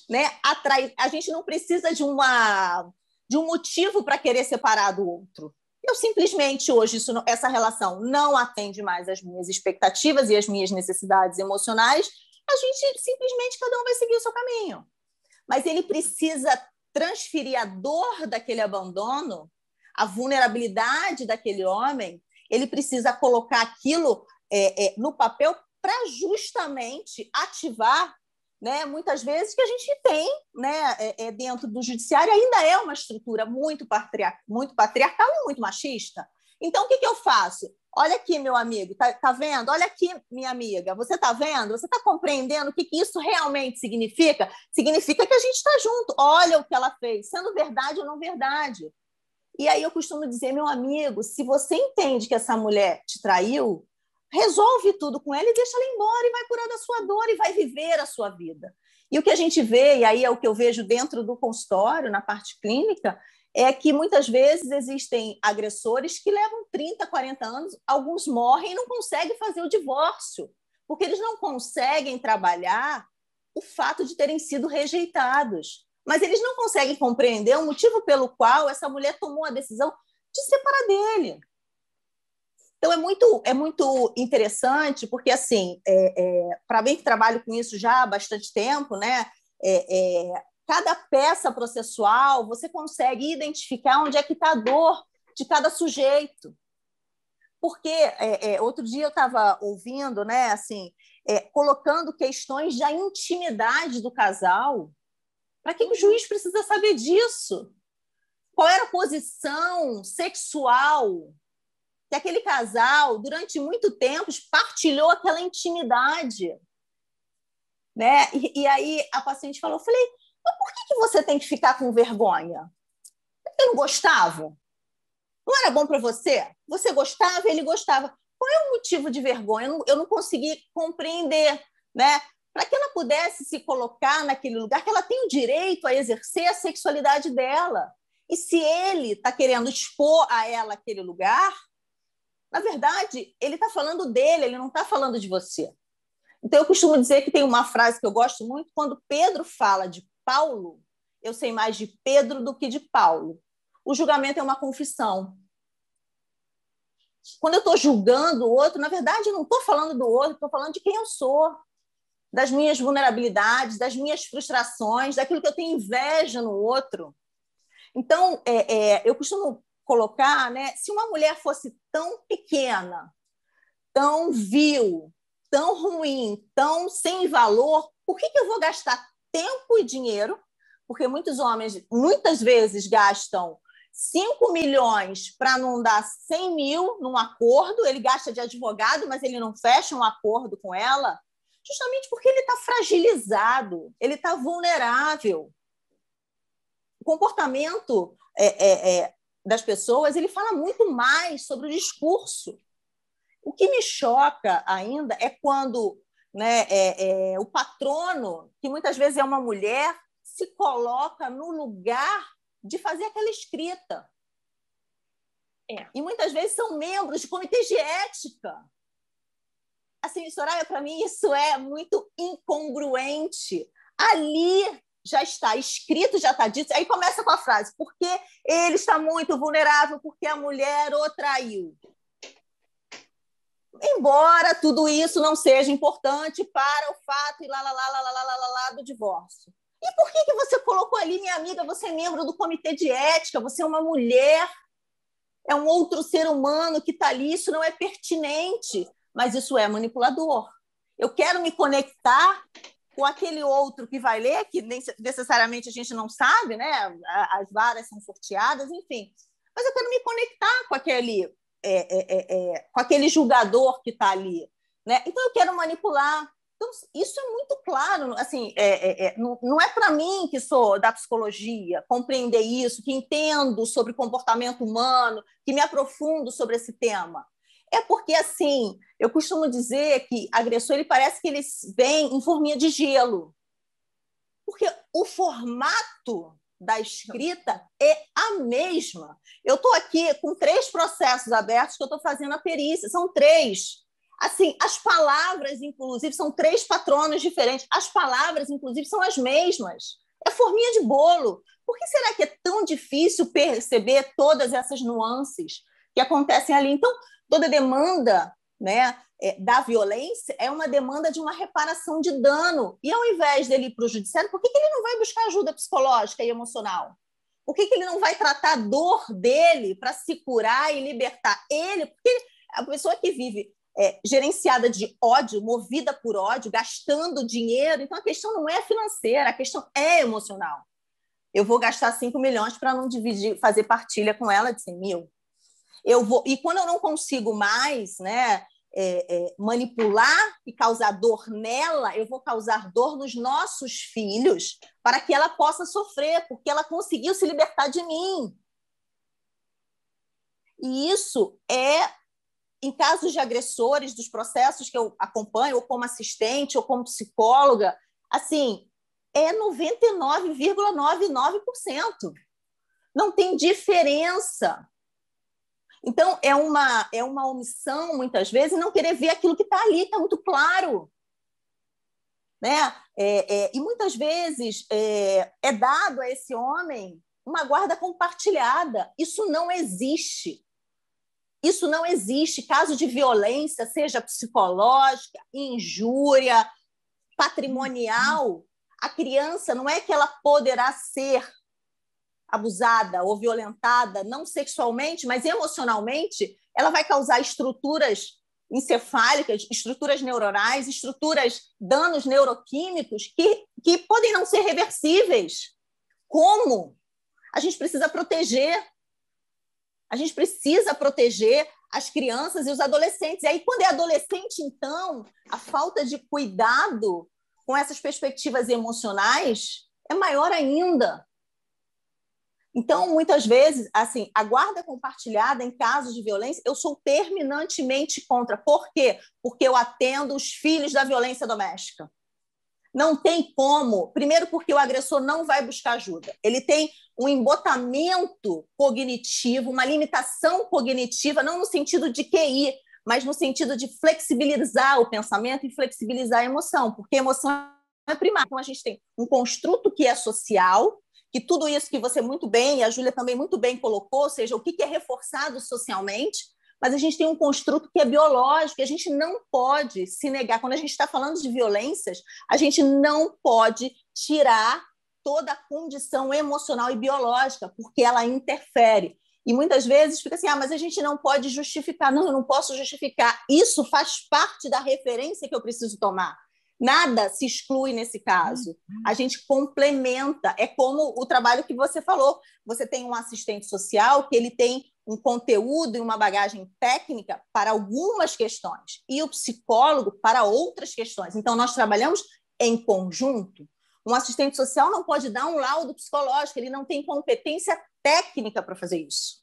né, atrai, a gente não precisa de, uma, de um motivo para querer separar do outro. Eu simplesmente hoje isso, essa relação não atende mais às minhas expectativas e às minhas necessidades emocionais a gente simplesmente cada um vai seguir o seu caminho. Mas ele precisa transferir a dor daquele abandono, a vulnerabilidade daquele homem, ele precisa colocar aquilo é, é, no papel para justamente ativar né, muitas vezes que a gente tem né, é, é, dentro do judiciário ainda é uma estrutura muito, patriar muito patriarcal e muito machista. Então, o que, que eu faço? Olha aqui, meu amigo, tá, tá vendo? Olha aqui, minha amiga, você está vendo? Você está compreendendo o que, que isso realmente significa? Significa que a gente está junto. Olha o que ela fez, sendo verdade ou não verdade. E aí eu costumo dizer, meu amigo, se você entende que essa mulher te traiu, resolve tudo com ela e deixa ela embora e vai curar da sua dor e vai viver a sua vida. E o que a gente vê, e aí é o que eu vejo dentro do consultório, na parte clínica, é que muitas vezes existem agressores que levam 30, 40 anos, alguns morrem e não conseguem fazer o divórcio, porque eles não conseguem trabalhar o fato de terem sido rejeitados. Mas eles não conseguem compreender o motivo pelo qual essa mulher tomou a decisão de separar dele. Então é muito é muito interessante porque assim é, é, para mim que trabalho com isso já há bastante tempo, né? É, é, cada peça processual você consegue identificar onde é que está a dor de cada sujeito. Porque é, é, outro dia eu estava ouvindo, né? Assim, colocando questões da intimidade do casal. Para que o juiz precisa saber disso? Qual era a posição sexual que aquele casal, durante muito tempo, partilhou aquela intimidade. Né? E, e aí a paciente falou: eu falei, mas por que, que você tem que ficar com vergonha? Eu não gostava? Não era bom para você? Você gostava, ele gostava. Qual é o motivo de vergonha? Eu não, eu não consegui compreender, né? Para que ela pudesse se colocar naquele lugar, que ela tem o direito a exercer a sexualidade dela. E se ele está querendo expor a ela aquele lugar, na verdade, ele está falando dele, ele não está falando de você. Então, eu costumo dizer que tem uma frase que eu gosto muito, quando Pedro fala de Paulo, eu sei mais de Pedro do que de Paulo. O julgamento é uma confissão. Quando eu estou julgando o outro, na verdade, eu não estou falando do outro, estou falando de quem eu sou, das minhas vulnerabilidades, das minhas frustrações, daquilo que eu tenho inveja no outro. Então, é, é, eu costumo colocar, né? Se uma mulher fosse tão pequena, tão vil, tão ruim, tão sem valor, por que, que eu vou gastar tempo e dinheiro? Porque muitos homens, muitas vezes, gastam 5 milhões para não dar 100 mil num acordo, ele gasta de advogado, mas ele não fecha um acordo com ela, justamente porque ele está fragilizado, ele está vulnerável. O comportamento é, é, é, das pessoas, ele fala muito mais sobre o discurso. O que me choca ainda é quando né, é, é, o patrono, que muitas vezes é uma mulher, se coloca no lugar de fazer aquela escrita. É. E muitas vezes são membros de comitês de ética. Assim, Soraya, para mim isso é muito incongruente. Ali já está escrito, já está dito. Aí começa com a frase: porque ele está muito vulnerável, porque a mulher o traiu. Embora tudo isso não seja importante para o fato e lá, lá, lá, lá, lá, lá, lá, lá do divórcio. E por que, que você colocou ali, minha amiga? Você é membro do comitê de ética, você é uma mulher, é um outro ser humano que está ali, isso não é pertinente, mas isso é manipulador. Eu quero me conectar com aquele outro que vai ler, que nem necessariamente a gente não sabe, né? As varas são sorteadas, enfim. Mas eu quero me conectar com aquele, é, é, é, é com aquele julgador que está ali, né? Então eu quero manipular. Então isso é muito claro, assim, é, é, não, não é para mim que sou da psicologia compreender isso, que entendo sobre comportamento humano, que me aprofundo sobre esse tema. É porque, assim, eu costumo dizer que agressor ele parece que eles vêm em forminha de gelo. Porque o formato da escrita é a mesma. Eu estou aqui com três processos abertos que eu estou fazendo a perícia, são três. Assim, as palavras, inclusive, são três patronos diferentes. As palavras, inclusive, são as mesmas. É forminha de bolo. Por que será que é tão difícil perceber todas essas nuances que acontecem ali? Então, toda demanda né, é, da violência é uma demanda de uma reparação de dano. E ao invés dele ir para o judiciário, por que, que ele não vai buscar ajuda psicológica e emocional? Por que, que ele não vai tratar a dor dele para se curar e libertar ele? Porque a pessoa que vive é, gerenciada de ódio, movida por ódio, gastando dinheiro. Então, a questão não é financeira, a questão é emocional. Eu vou gastar 5 milhões para não dividir, fazer partilha com ela de 100 mil. Eu vou, e quando eu não consigo mais né, é, é, manipular e causar dor nela, eu vou causar dor nos nossos filhos para que ela possa sofrer, porque ela conseguiu se libertar de mim. E isso é em casos de agressores, dos processos que eu acompanho, ou como assistente, ou como psicóloga, assim, é 99,99%. Não tem diferença. Então, é uma, é uma omissão, muitas vezes, não querer ver aquilo que está ali, está muito claro. Né? É, é, e muitas vezes é, é dado a esse homem uma guarda compartilhada. Isso não existe. Isso não existe. Caso de violência, seja psicológica, injúria, patrimonial, a criança não é que ela poderá ser abusada ou violentada, não sexualmente, mas emocionalmente, ela vai causar estruturas encefálicas, estruturas neuronais, estruturas, danos neuroquímicos que, que podem não ser reversíveis. Como? A gente precisa proteger a gente precisa proteger as crianças e os adolescentes. E aí, quando é adolescente, então, a falta de cuidado com essas perspectivas emocionais é maior ainda. Então, muitas vezes, assim, a guarda compartilhada em casos de violência, eu sou terminantemente contra. Por quê? Porque eu atendo os filhos da violência doméstica. Não tem como. Primeiro, porque o agressor não vai buscar ajuda. Ele tem um embotamento cognitivo, uma limitação cognitiva, não no sentido de QI, mas no sentido de flexibilizar o pensamento e flexibilizar a emoção, porque a emoção é primária. Então, a gente tem um construto que é social, que tudo isso que você muito bem, e a Júlia também muito bem colocou, ou seja, o que é reforçado socialmente, mas a gente tem um construto que é biológico, e a gente não pode se negar. Quando a gente está falando de violências, a gente não pode tirar toda a condição emocional e biológica, porque ela interfere. E muitas vezes fica assim: ah, mas a gente não pode justificar. Não, eu não posso justificar. Isso faz parte da referência que eu preciso tomar. Nada se exclui nesse caso. A gente complementa. É como o trabalho que você falou. Você tem um assistente social que ele tem um conteúdo e uma bagagem técnica para algumas questões e o psicólogo para outras questões. Então, nós trabalhamos em conjunto. Um assistente social não pode dar um laudo psicológico, ele não tem competência técnica para fazer isso.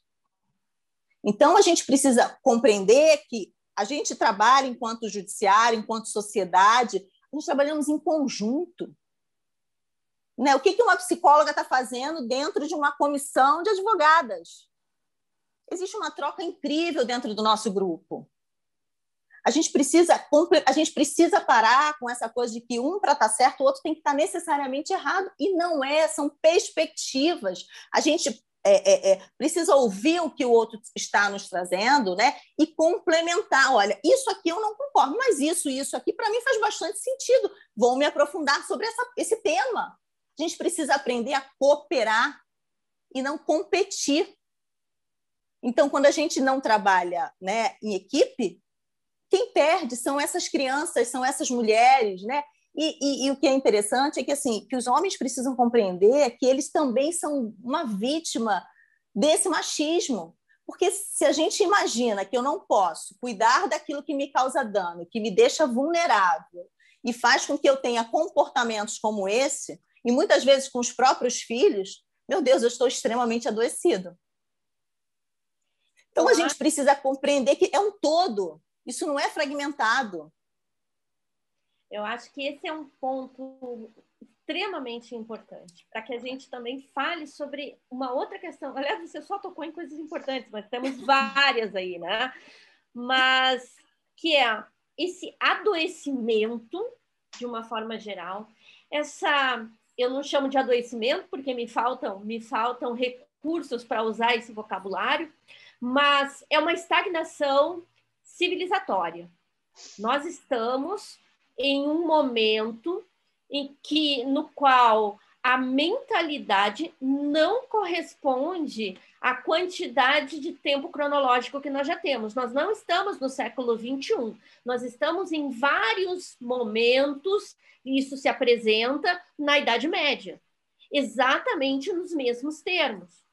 Então, a gente precisa compreender que a gente trabalha enquanto judiciário, enquanto sociedade, nós trabalhamos em conjunto. Né? O que, uma psicóloga está fazendo dentro de uma comissão de advogadas? existe uma troca incrível dentro do nosso grupo. A gente precisa a gente precisa parar com essa coisa de que um para estar tá certo, o outro tem que estar tá necessariamente errado e não é, são perspectivas. A gente é, é, é, precisa ouvir o que o outro está nos trazendo, né? E complementar. Olha, isso aqui eu não concordo, mas isso, isso aqui para mim faz bastante sentido. Vou me aprofundar sobre essa, esse tema. A gente precisa aprender a cooperar e não competir. Então, quando a gente não trabalha né, em equipe, quem perde são essas crianças, são essas mulheres, né? E, e, e, o que é interessante é que assim que os homens precisam compreender que eles também são uma vítima desse machismo, porque se a gente imagina que eu não posso cuidar daquilo que me causa dano, que me deixa vulnerável e faz com que eu tenha comportamentos como esse, e muitas vezes com os próprios filhos, meu Deus, eu estou extremamente adoecido. Então, a gente precisa compreender que é um todo, isso não é fragmentado. Eu acho que esse é um ponto extremamente importante para que a gente também fale sobre uma outra questão. Aliás, você só tocou em coisas importantes, mas temos várias aí, né? Mas que é esse adoecimento, de uma forma geral, essa eu não chamo de adoecimento porque me faltam me faltam recursos para usar esse vocabulário, mas é uma estagnação civilizatória. Nós estamos em um momento em que no qual a mentalidade não corresponde à quantidade de tempo cronológico que nós já temos. Nós não estamos no século 21, nós estamos em vários momentos, e isso se apresenta na Idade Média, exatamente nos mesmos termos.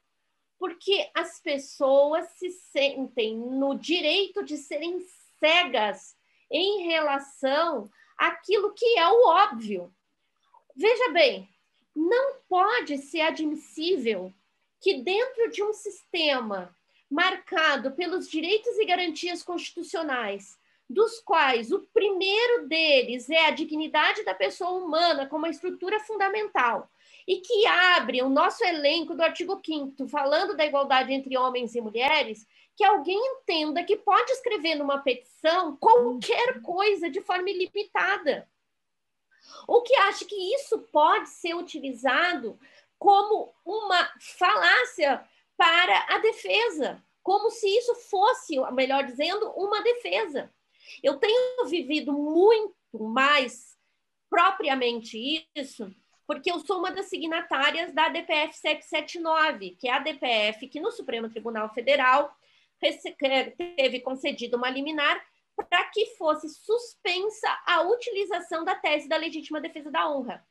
Porque as pessoas se sentem no direito de serem cegas em relação àquilo que é o óbvio. Veja bem, não pode ser admissível que, dentro de um sistema marcado pelos direitos e garantias constitucionais, dos quais o primeiro deles é a dignidade da pessoa humana como uma estrutura fundamental, e que abre o nosso elenco do artigo 5 falando da igualdade entre homens e mulheres, que alguém entenda que pode escrever numa petição qualquer coisa de forma ilimitada ou que acha que isso pode ser utilizado como uma falácia para a defesa, como se isso fosse, melhor dizendo, uma defesa. Eu tenho vivido muito mais propriamente isso, porque eu sou uma das signatárias da DPF 779, que é a DPF que no Supremo Tribunal Federal teve concedido uma liminar para que fosse suspensa a utilização da tese da legítima defesa da honra.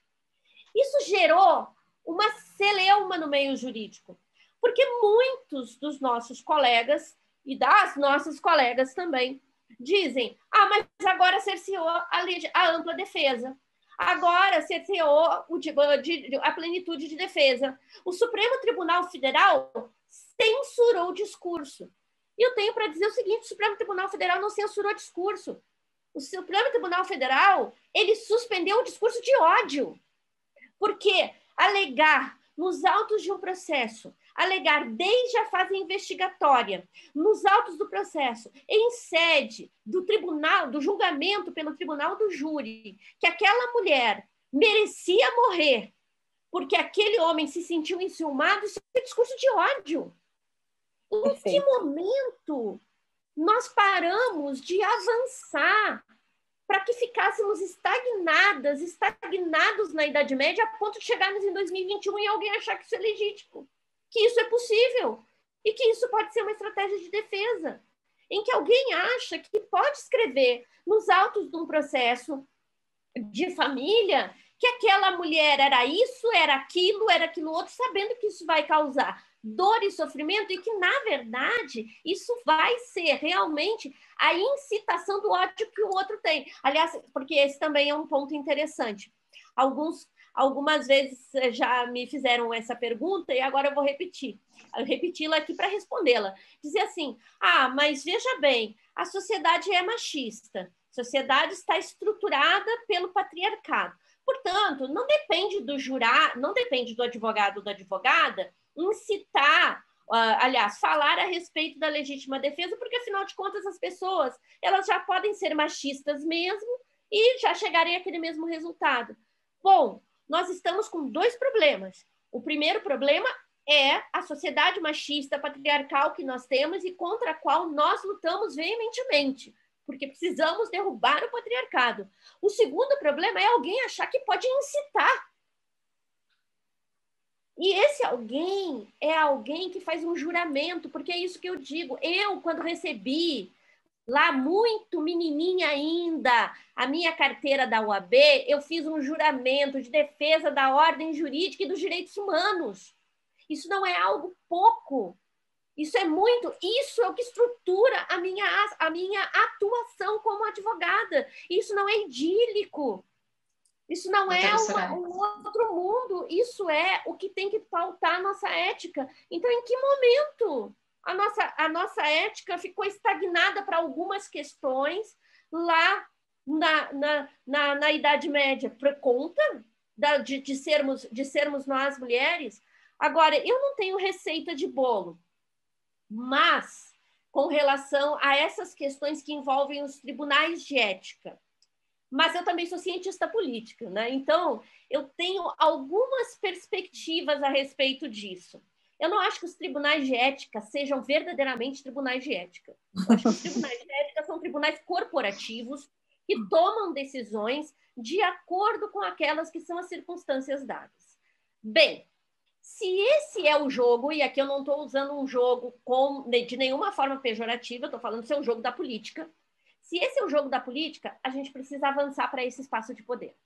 Isso gerou uma celeuma no meio jurídico, porque muitos dos nossos colegas e das nossas colegas também dizem: ah, mas agora cerceou a, a ampla defesa, agora cerceou o, a plenitude de defesa. O Supremo Tribunal Federal censurou o discurso. E eu tenho para dizer o seguinte: o Supremo Tribunal Federal não censurou discurso. O Supremo Tribunal Federal ele suspendeu o discurso de ódio. Porque alegar nos autos de um processo, alegar desde a fase investigatória, nos autos do processo, em sede do tribunal, do julgamento pelo tribunal do júri, que aquela mulher merecia morrer porque aquele homem se sentiu enciumado, isso é discurso de ódio. Em Perfeito. que momento nós paramos de avançar para que ficássemos estagnadas, estagnados na Idade Média, a ponto de chegarmos em 2021 e alguém achar que isso é legítimo, que isso é possível e que isso pode ser uma estratégia de defesa, em que alguém acha que pode escrever nos autos de um processo de família que aquela mulher era isso, era aquilo, era aquilo outro, sabendo que isso vai causar dor e sofrimento, e que, na verdade, isso vai ser realmente a incitação do ódio que o outro tem. Aliás, porque esse também é um ponto interessante. Alguns, algumas vezes eh, já me fizeram essa pergunta, e agora eu vou repetir, repeti-la aqui para respondê-la. Dizer assim: ah, mas veja bem, a sociedade é machista, a sociedade está estruturada pelo patriarcado. Portanto, não depende do jurar, não depende do advogado ou da advogada incitar, aliás, falar a respeito da legítima defesa, porque afinal de contas as pessoas elas já podem ser machistas mesmo e já chegarem àquele mesmo resultado. Bom, nós estamos com dois problemas. O primeiro problema é a sociedade machista patriarcal que nós temos e contra a qual nós lutamos veementemente, porque precisamos derrubar o patriarcado. O segundo problema é alguém achar que pode incitar e esse alguém é alguém que faz um juramento, porque é isso que eu digo. Eu, quando recebi lá muito menininha ainda, a minha carteira da UAB, eu fiz um juramento de defesa da ordem jurídica e dos direitos humanos. Isso não é algo pouco. Isso é muito, isso é o que estrutura a minha, a minha atuação como advogada. Isso não é idílico. Isso não é uma, um outro mundo, isso é o que tem que pautar a nossa ética. Então, em que momento a nossa, a nossa ética ficou estagnada para algumas questões lá na, na, na, na Idade Média, por conta da, de, de, sermos, de sermos nós mulheres? Agora, eu não tenho receita de bolo, mas com relação a essas questões que envolvem os tribunais de ética, mas eu também sou cientista política, né? Então, eu tenho algumas perspectivas a respeito disso. Eu não acho que os tribunais de ética sejam verdadeiramente tribunais de ética. Eu acho que os tribunais de ética são tribunais corporativos que tomam decisões de acordo com aquelas que são as circunstâncias dadas. Bem, se esse é o jogo, e aqui eu não estou usando um jogo com, de nenhuma forma pejorativa, estou falando se é o jogo da política. Se esse é o jogo da política, a gente precisa avançar para esse espaço de poder.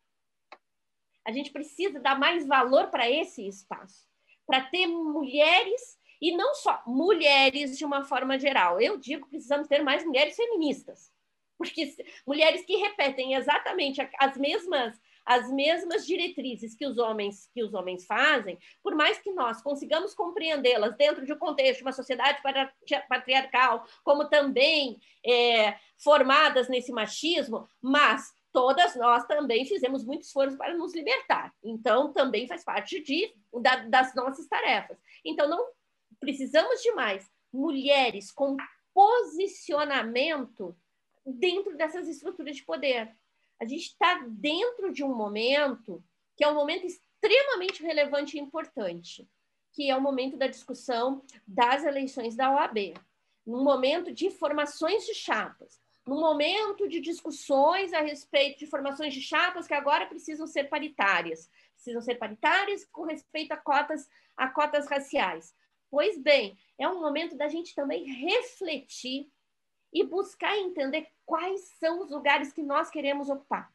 A gente precisa dar mais valor para esse espaço, para ter mulheres, e não só mulheres de uma forma geral. Eu digo precisamos ter mais mulheres feministas, porque mulheres que repetem exatamente as mesmas as mesmas diretrizes que os homens que os homens fazem, por mais que nós consigamos compreendê-las dentro de um contexto de uma sociedade patriarcal, como também é, formadas nesse machismo, mas todas nós também fizemos muito esforço para nos libertar. Então, também faz parte de, da, das nossas tarefas. Então, não precisamos de mais mulheres com posicionamento dentro dessas estruturas de poder a gente está dentro de um momento que é um momento extremamente relevante e importante, que é o momento da discussão das eleições da OAB, num momento de formações de chapas, num momento de discussões a respeito de formações de chapas que agora precisam ser paritárias, precisam ser paritárias com respeito a cotas, a cotas raciais. Pois bem, é um momento da gente também refletir e buscar entender quais são os lugares que nós queremos ocupar.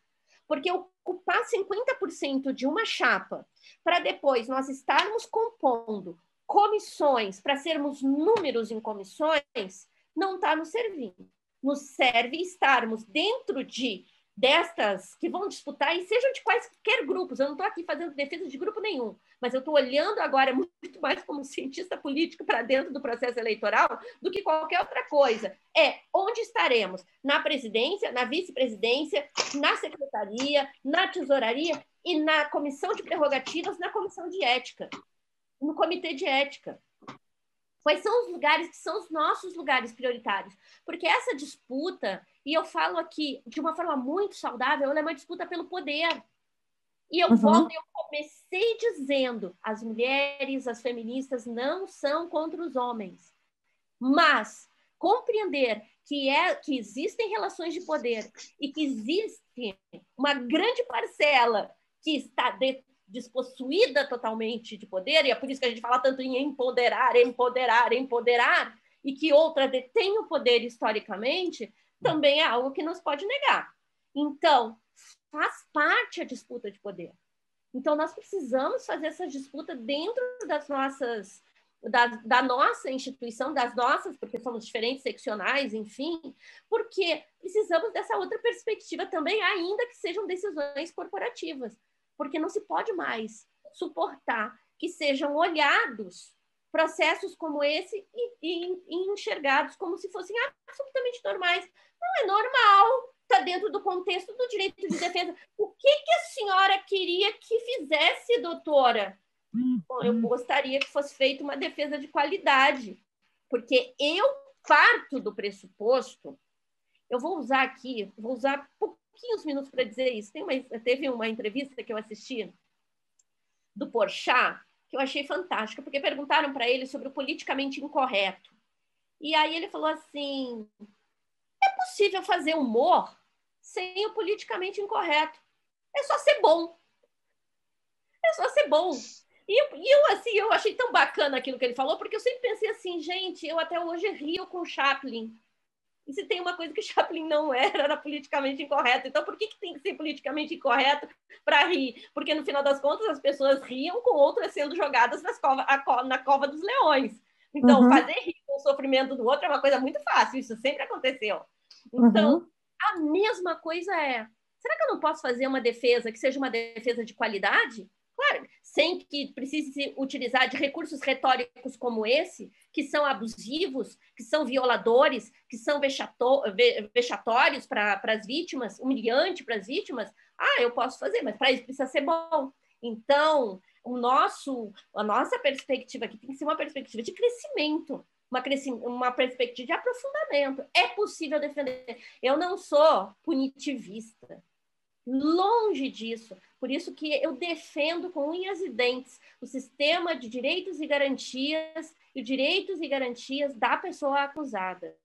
Porque ocupar 50% de uma chapa para depois nós estarmos compondo comissões, para sermos números em comissões, não está nos servindo. Nos serve estarmos dentro de destas que vão disputar, e sejam de quaisquer grupos, eu não estou aqui fazendo defesa de grupo nenhum, mas eu estou olhando agora *laughs* muito mais como cientista político para dentro do processo eleitoral do que qualquer outra coisa. É onde estaremos? Na presidência, na vice-presidência, na secretaria, na tesouraria e na comissão de prerrogativas, na comissão de ética, no comitê de ética. Quais são os lugares que são os nossos lugares prioritários? Porque essa disputa, e eu falo aqui de uma forma muito saudável, ela é uma disputa pelo poder. E eu uhum. volto, eu comecei dizendo, as mulheres, as feministas não são contra os homens. Mas compreender que, é, que existem relações de poder e que existe uma grande parcela que está de, despossuída totalmente de poder, e é por isso que a gente fala tanto em empoderar, empoderar, empoderar, e que outra detém o poder historicamente, também é algo que nos pode negar. Então, faz parte a disputa de poder. Então, nós precisamos fazer essa disputa dentro das nossas, da, da, nossa instituição, das nossas, porque somos diferentes seccionais, enfim, porque precisamos dessa outra perspectiva também, ainda que sejam decisões corporativas porque não se pode mais suportar que sejam olhados processos como esse e, e, e enxergados como se fossem absolutamente normais. Não é normal, está dentro do contexto do direito de defesa. O que, que a senhora queria que fizesse, doutora? Bom, eu gostaria que fosse feita uma defesa de qualidade, porque eu parto do pressuposto, eu vou usar aqui, vou usar pouquinhos minutos para dizer isso. Uma, teve uma entrevista que eu assisti do Porchat, que eu achei fantástica, porque perguntaram para ele sobre o politicamente incorreto. E aí ele falou assim: é possível fazer humor sem o politicamente incorreto. É só ser bom. É só ser bom. E, e eu, assim, eu achei tão bacana aquilo que ele falou, porque eu sempre pensei assim, gente, eu até hoje rio com Chaplin. E se tem uma coisa que *laughs* Chaplin não era, era politicamente incorreto. Então, por que, que tem que ser politicamente incorreto para rir? Porque, no final das contas, as pessoas riam com outras sendo jogadas cova, a, na cova dos leões. Então, uhum. fazer rir com o sofrimento do outro é uma coisa muito fácil. Isso sempre aconteceu. Então, uhum. a mesma coisa é: será que eu não posso fazer uma defesa que seja uma defesa de qualidade? Claro, sem que precise se utilizar de recursos retóricos como esse, que são abusivos, que são violadores, que são vexatórios para as vítimas, humilhante para as vítimas. Ah, eu posso fazer, mas para isso precisa ser bom. Então, o nosso, a nossa perspectiva aqui tem que ser uma perspectiva de crescimento, uma, uma perspectiva de aprofundamento. É possível defender. Eu não sou punitivista. Longe disso. Por isso que eu defendo com unhas e dentes o sistema de direitos e garantias e direitos e garantias da pessoa acusada.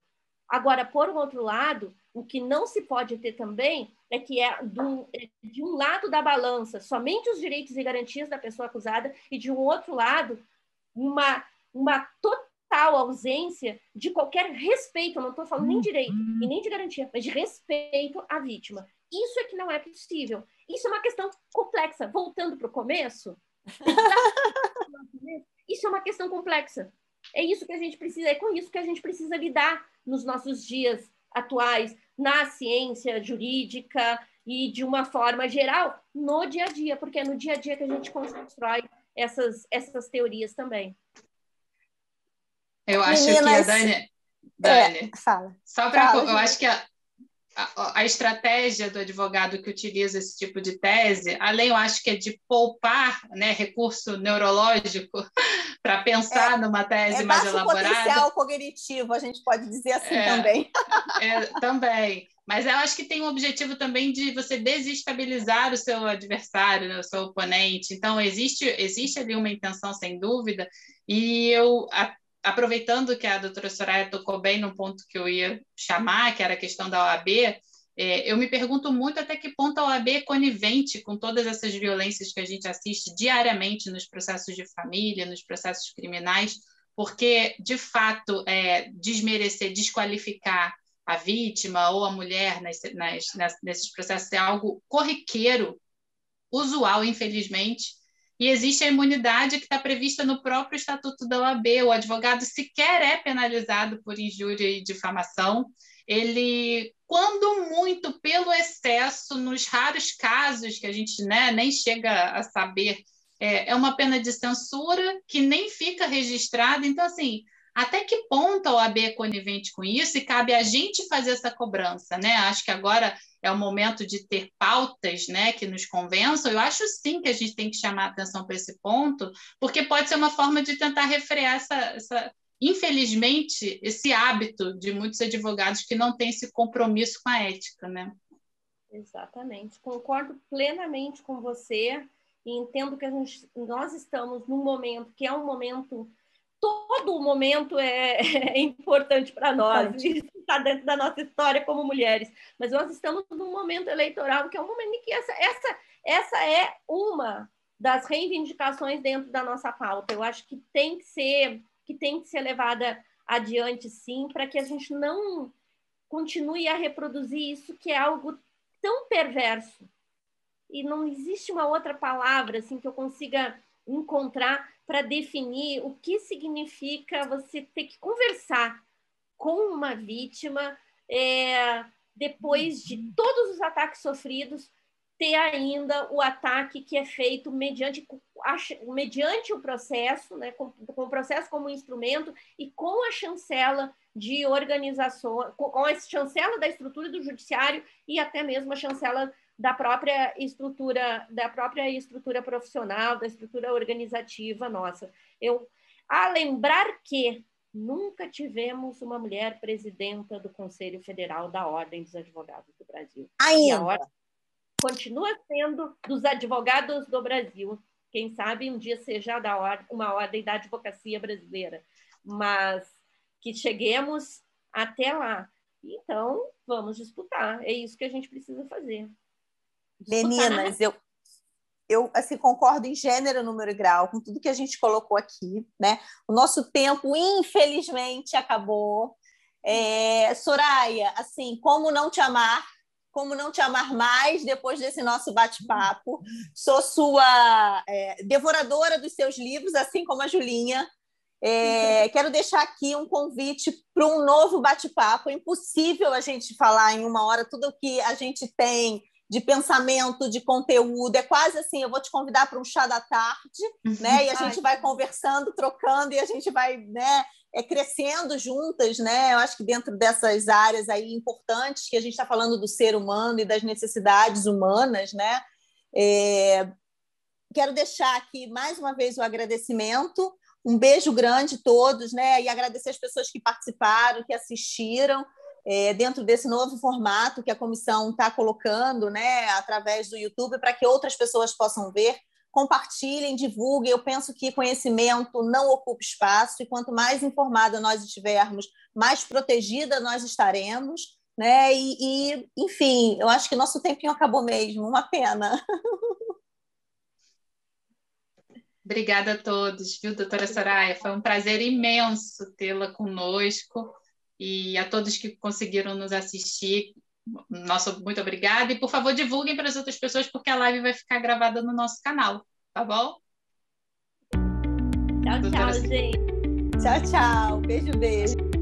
Agora, por outro lado, o que não se pode ter também é que é, do, é de um lado da balança somente os direitos e garantias da pessoa acusada e de um outro lado uma, uma total ausência de qualquer respeito, não estou falando nem direito e nem de garantia, mas de respeito à vítima. Isso é que não é possível. Isso é uma questão complexa. Voltando para o começo, *laughs* isso é uma questão complexa. É isso que a gente precisa, é com isso que a gente precisa lidar nos nossos dias atuais, na ciência jurídica e de uma forma geral no dia a dia, porque é no dia a dia que a gente constrói essas, essas teorias também. Eu acho Meninas, que a Dani. Dani é, fala. Só para. Eu acho que a, a, a, estratégia do advogado que utiliza esse tipo de tese, além, eu acho que é de poupar né, recurso neurológico *laughs* para pensar é, numa tese é mais elaborada. potencial cognitivo, a gente pode dizer assim é, também. *laughs* É, também. Mas eu acho que tem um objetivo também de você desestabilizar o seu adversário, né, o seu oponente. Então, existe, existe ali uma intenção, sem dúvida, e eu, a, aproveitando que a doutora Soraya tocou bem no ponto que eu ia chamar, que era a questão da OAB, é, eu me pergunto muito até que ponto a OAB é conivente com todas essas violências que a gente assiste diariamente nos processos de família, nos processos criminais, porque, de fato, é, desmerecer, desqualificar a vítima ou a mulher nas, nas, nesses processos é algo corriqueiro, usual, infelizmente, e existe a imunidade que está prevista no próprio Estatuto da OAB. O advogado sequer é penalizado por injúria e difamação. Ele, quando muito pelo excesso, nos raros casos que a gente né, nem chega a saber, é, é uma pena de censura que nem fica registrada. Então, assim, até que ponto a OAB é conivente com isso e cabe a gente fazer essa cobrança, né? Acho que agora é o momento de ter pautas né, que nos convençam. Eu acho sim que a gente tem que chamar atenção para esse ponto, porque pode ser uma forma de tentar refrear essa, essa, infelizmente, esse hábito de muitos advogados que não têm esse compromisso com a ética. Né? Exatamente. Concordo plenamente com você e entendo que gente, nós estamos num momento que é um momento todo momento é, *laughs* é importante para nós, isso está dentro da nossa história como mulheres. Mas nós estamos num momento eleitoral que é um momento em que essa, essa, essa é uma das reivindicações dentro da nossa pauta. Eu acho que tem que ser que tem que ser levada adiante, sim, para que a gente não continue a reproduzir isso que é algo tão perverso. E não existe uma outra palavra assim que eu consiga encontrar para definir o que significa você ter que conversar com uma vítima é, depois de todos os ataques sofridos, ter ainda o ataque que é feito mediante, mediante o processo, né, com, com o processo como instrumento e com a chancela de organização, com, a chancela da estrutura do judiciário e até mesmo a chancela da própria estrutura da própria estrutura profissional, da estrutura organizativa nossa. Eu a lembrar que nunca tivemos uma mulher presidenta do Conselho Federal da Ordem dos Advogados do Brasil. Ainda. E a ordem continua sendo dos advogados do Brasil. Quem sabe um dia seja da ordem, uma ordem da advocacia brasileira, mas que cheguemos até lá. Então, vamos disputar. É isso que a gente precisa fazer. Meninas, eu, eu assim concordo em gênero, número e grau com tudo que a gente colocou aqui, né? O nosso tempo, infelizmente, acabou. É, Soraya, assim, como não te amar? Como não te amar mais depois desse nosso bate-papo? Sou sua é, devoradora dos seus livros, assim como a Julinha. É, quero deixar aqui um convite para um novo bate-papo. É impossível a gente falar em uma hora tudo o que a gente tem de pensamento, de conteúdo. É quase assim, eu vou te convidar para um chá da tarde, uhum. né? E a gente vai conversando, trocando e a gente vai, né, é, crescendo juntas, né? Eu acho que dentro dessas áreas aí importantes que a gente está falando do ser humano e das necessidades humanas, né? É... Quero deixar aqui mais uma vez o agradecimento, um beijo grande a todos, né? E agradecer as pessoas que participaram, que assistiram é, dentro desse novo formato que a comissão está colocando, né, através do YouTube, para que outras pessoas possam ver. Compartilhem, divulguem. Eu penso que conhecimento não ocupa espaço, e quanto mais informada nós estivermos, mais protegida nós estaremos. né? E, e, enfim, eu acho que nosso tempinho acabou mesmo, uma pena. Obrigada a todos, viu, doutora Soraya? Foi um prazer imenso tê-la conosco e a todos que conseguiram nos assistir. Nosso muito obrigada e por favor divulguem para as outras pessoas porque a live vai ficar gravada no nosso canal, tá bom? Tchau, tchau, gente. Tchau, tchau. Beijo, beijo.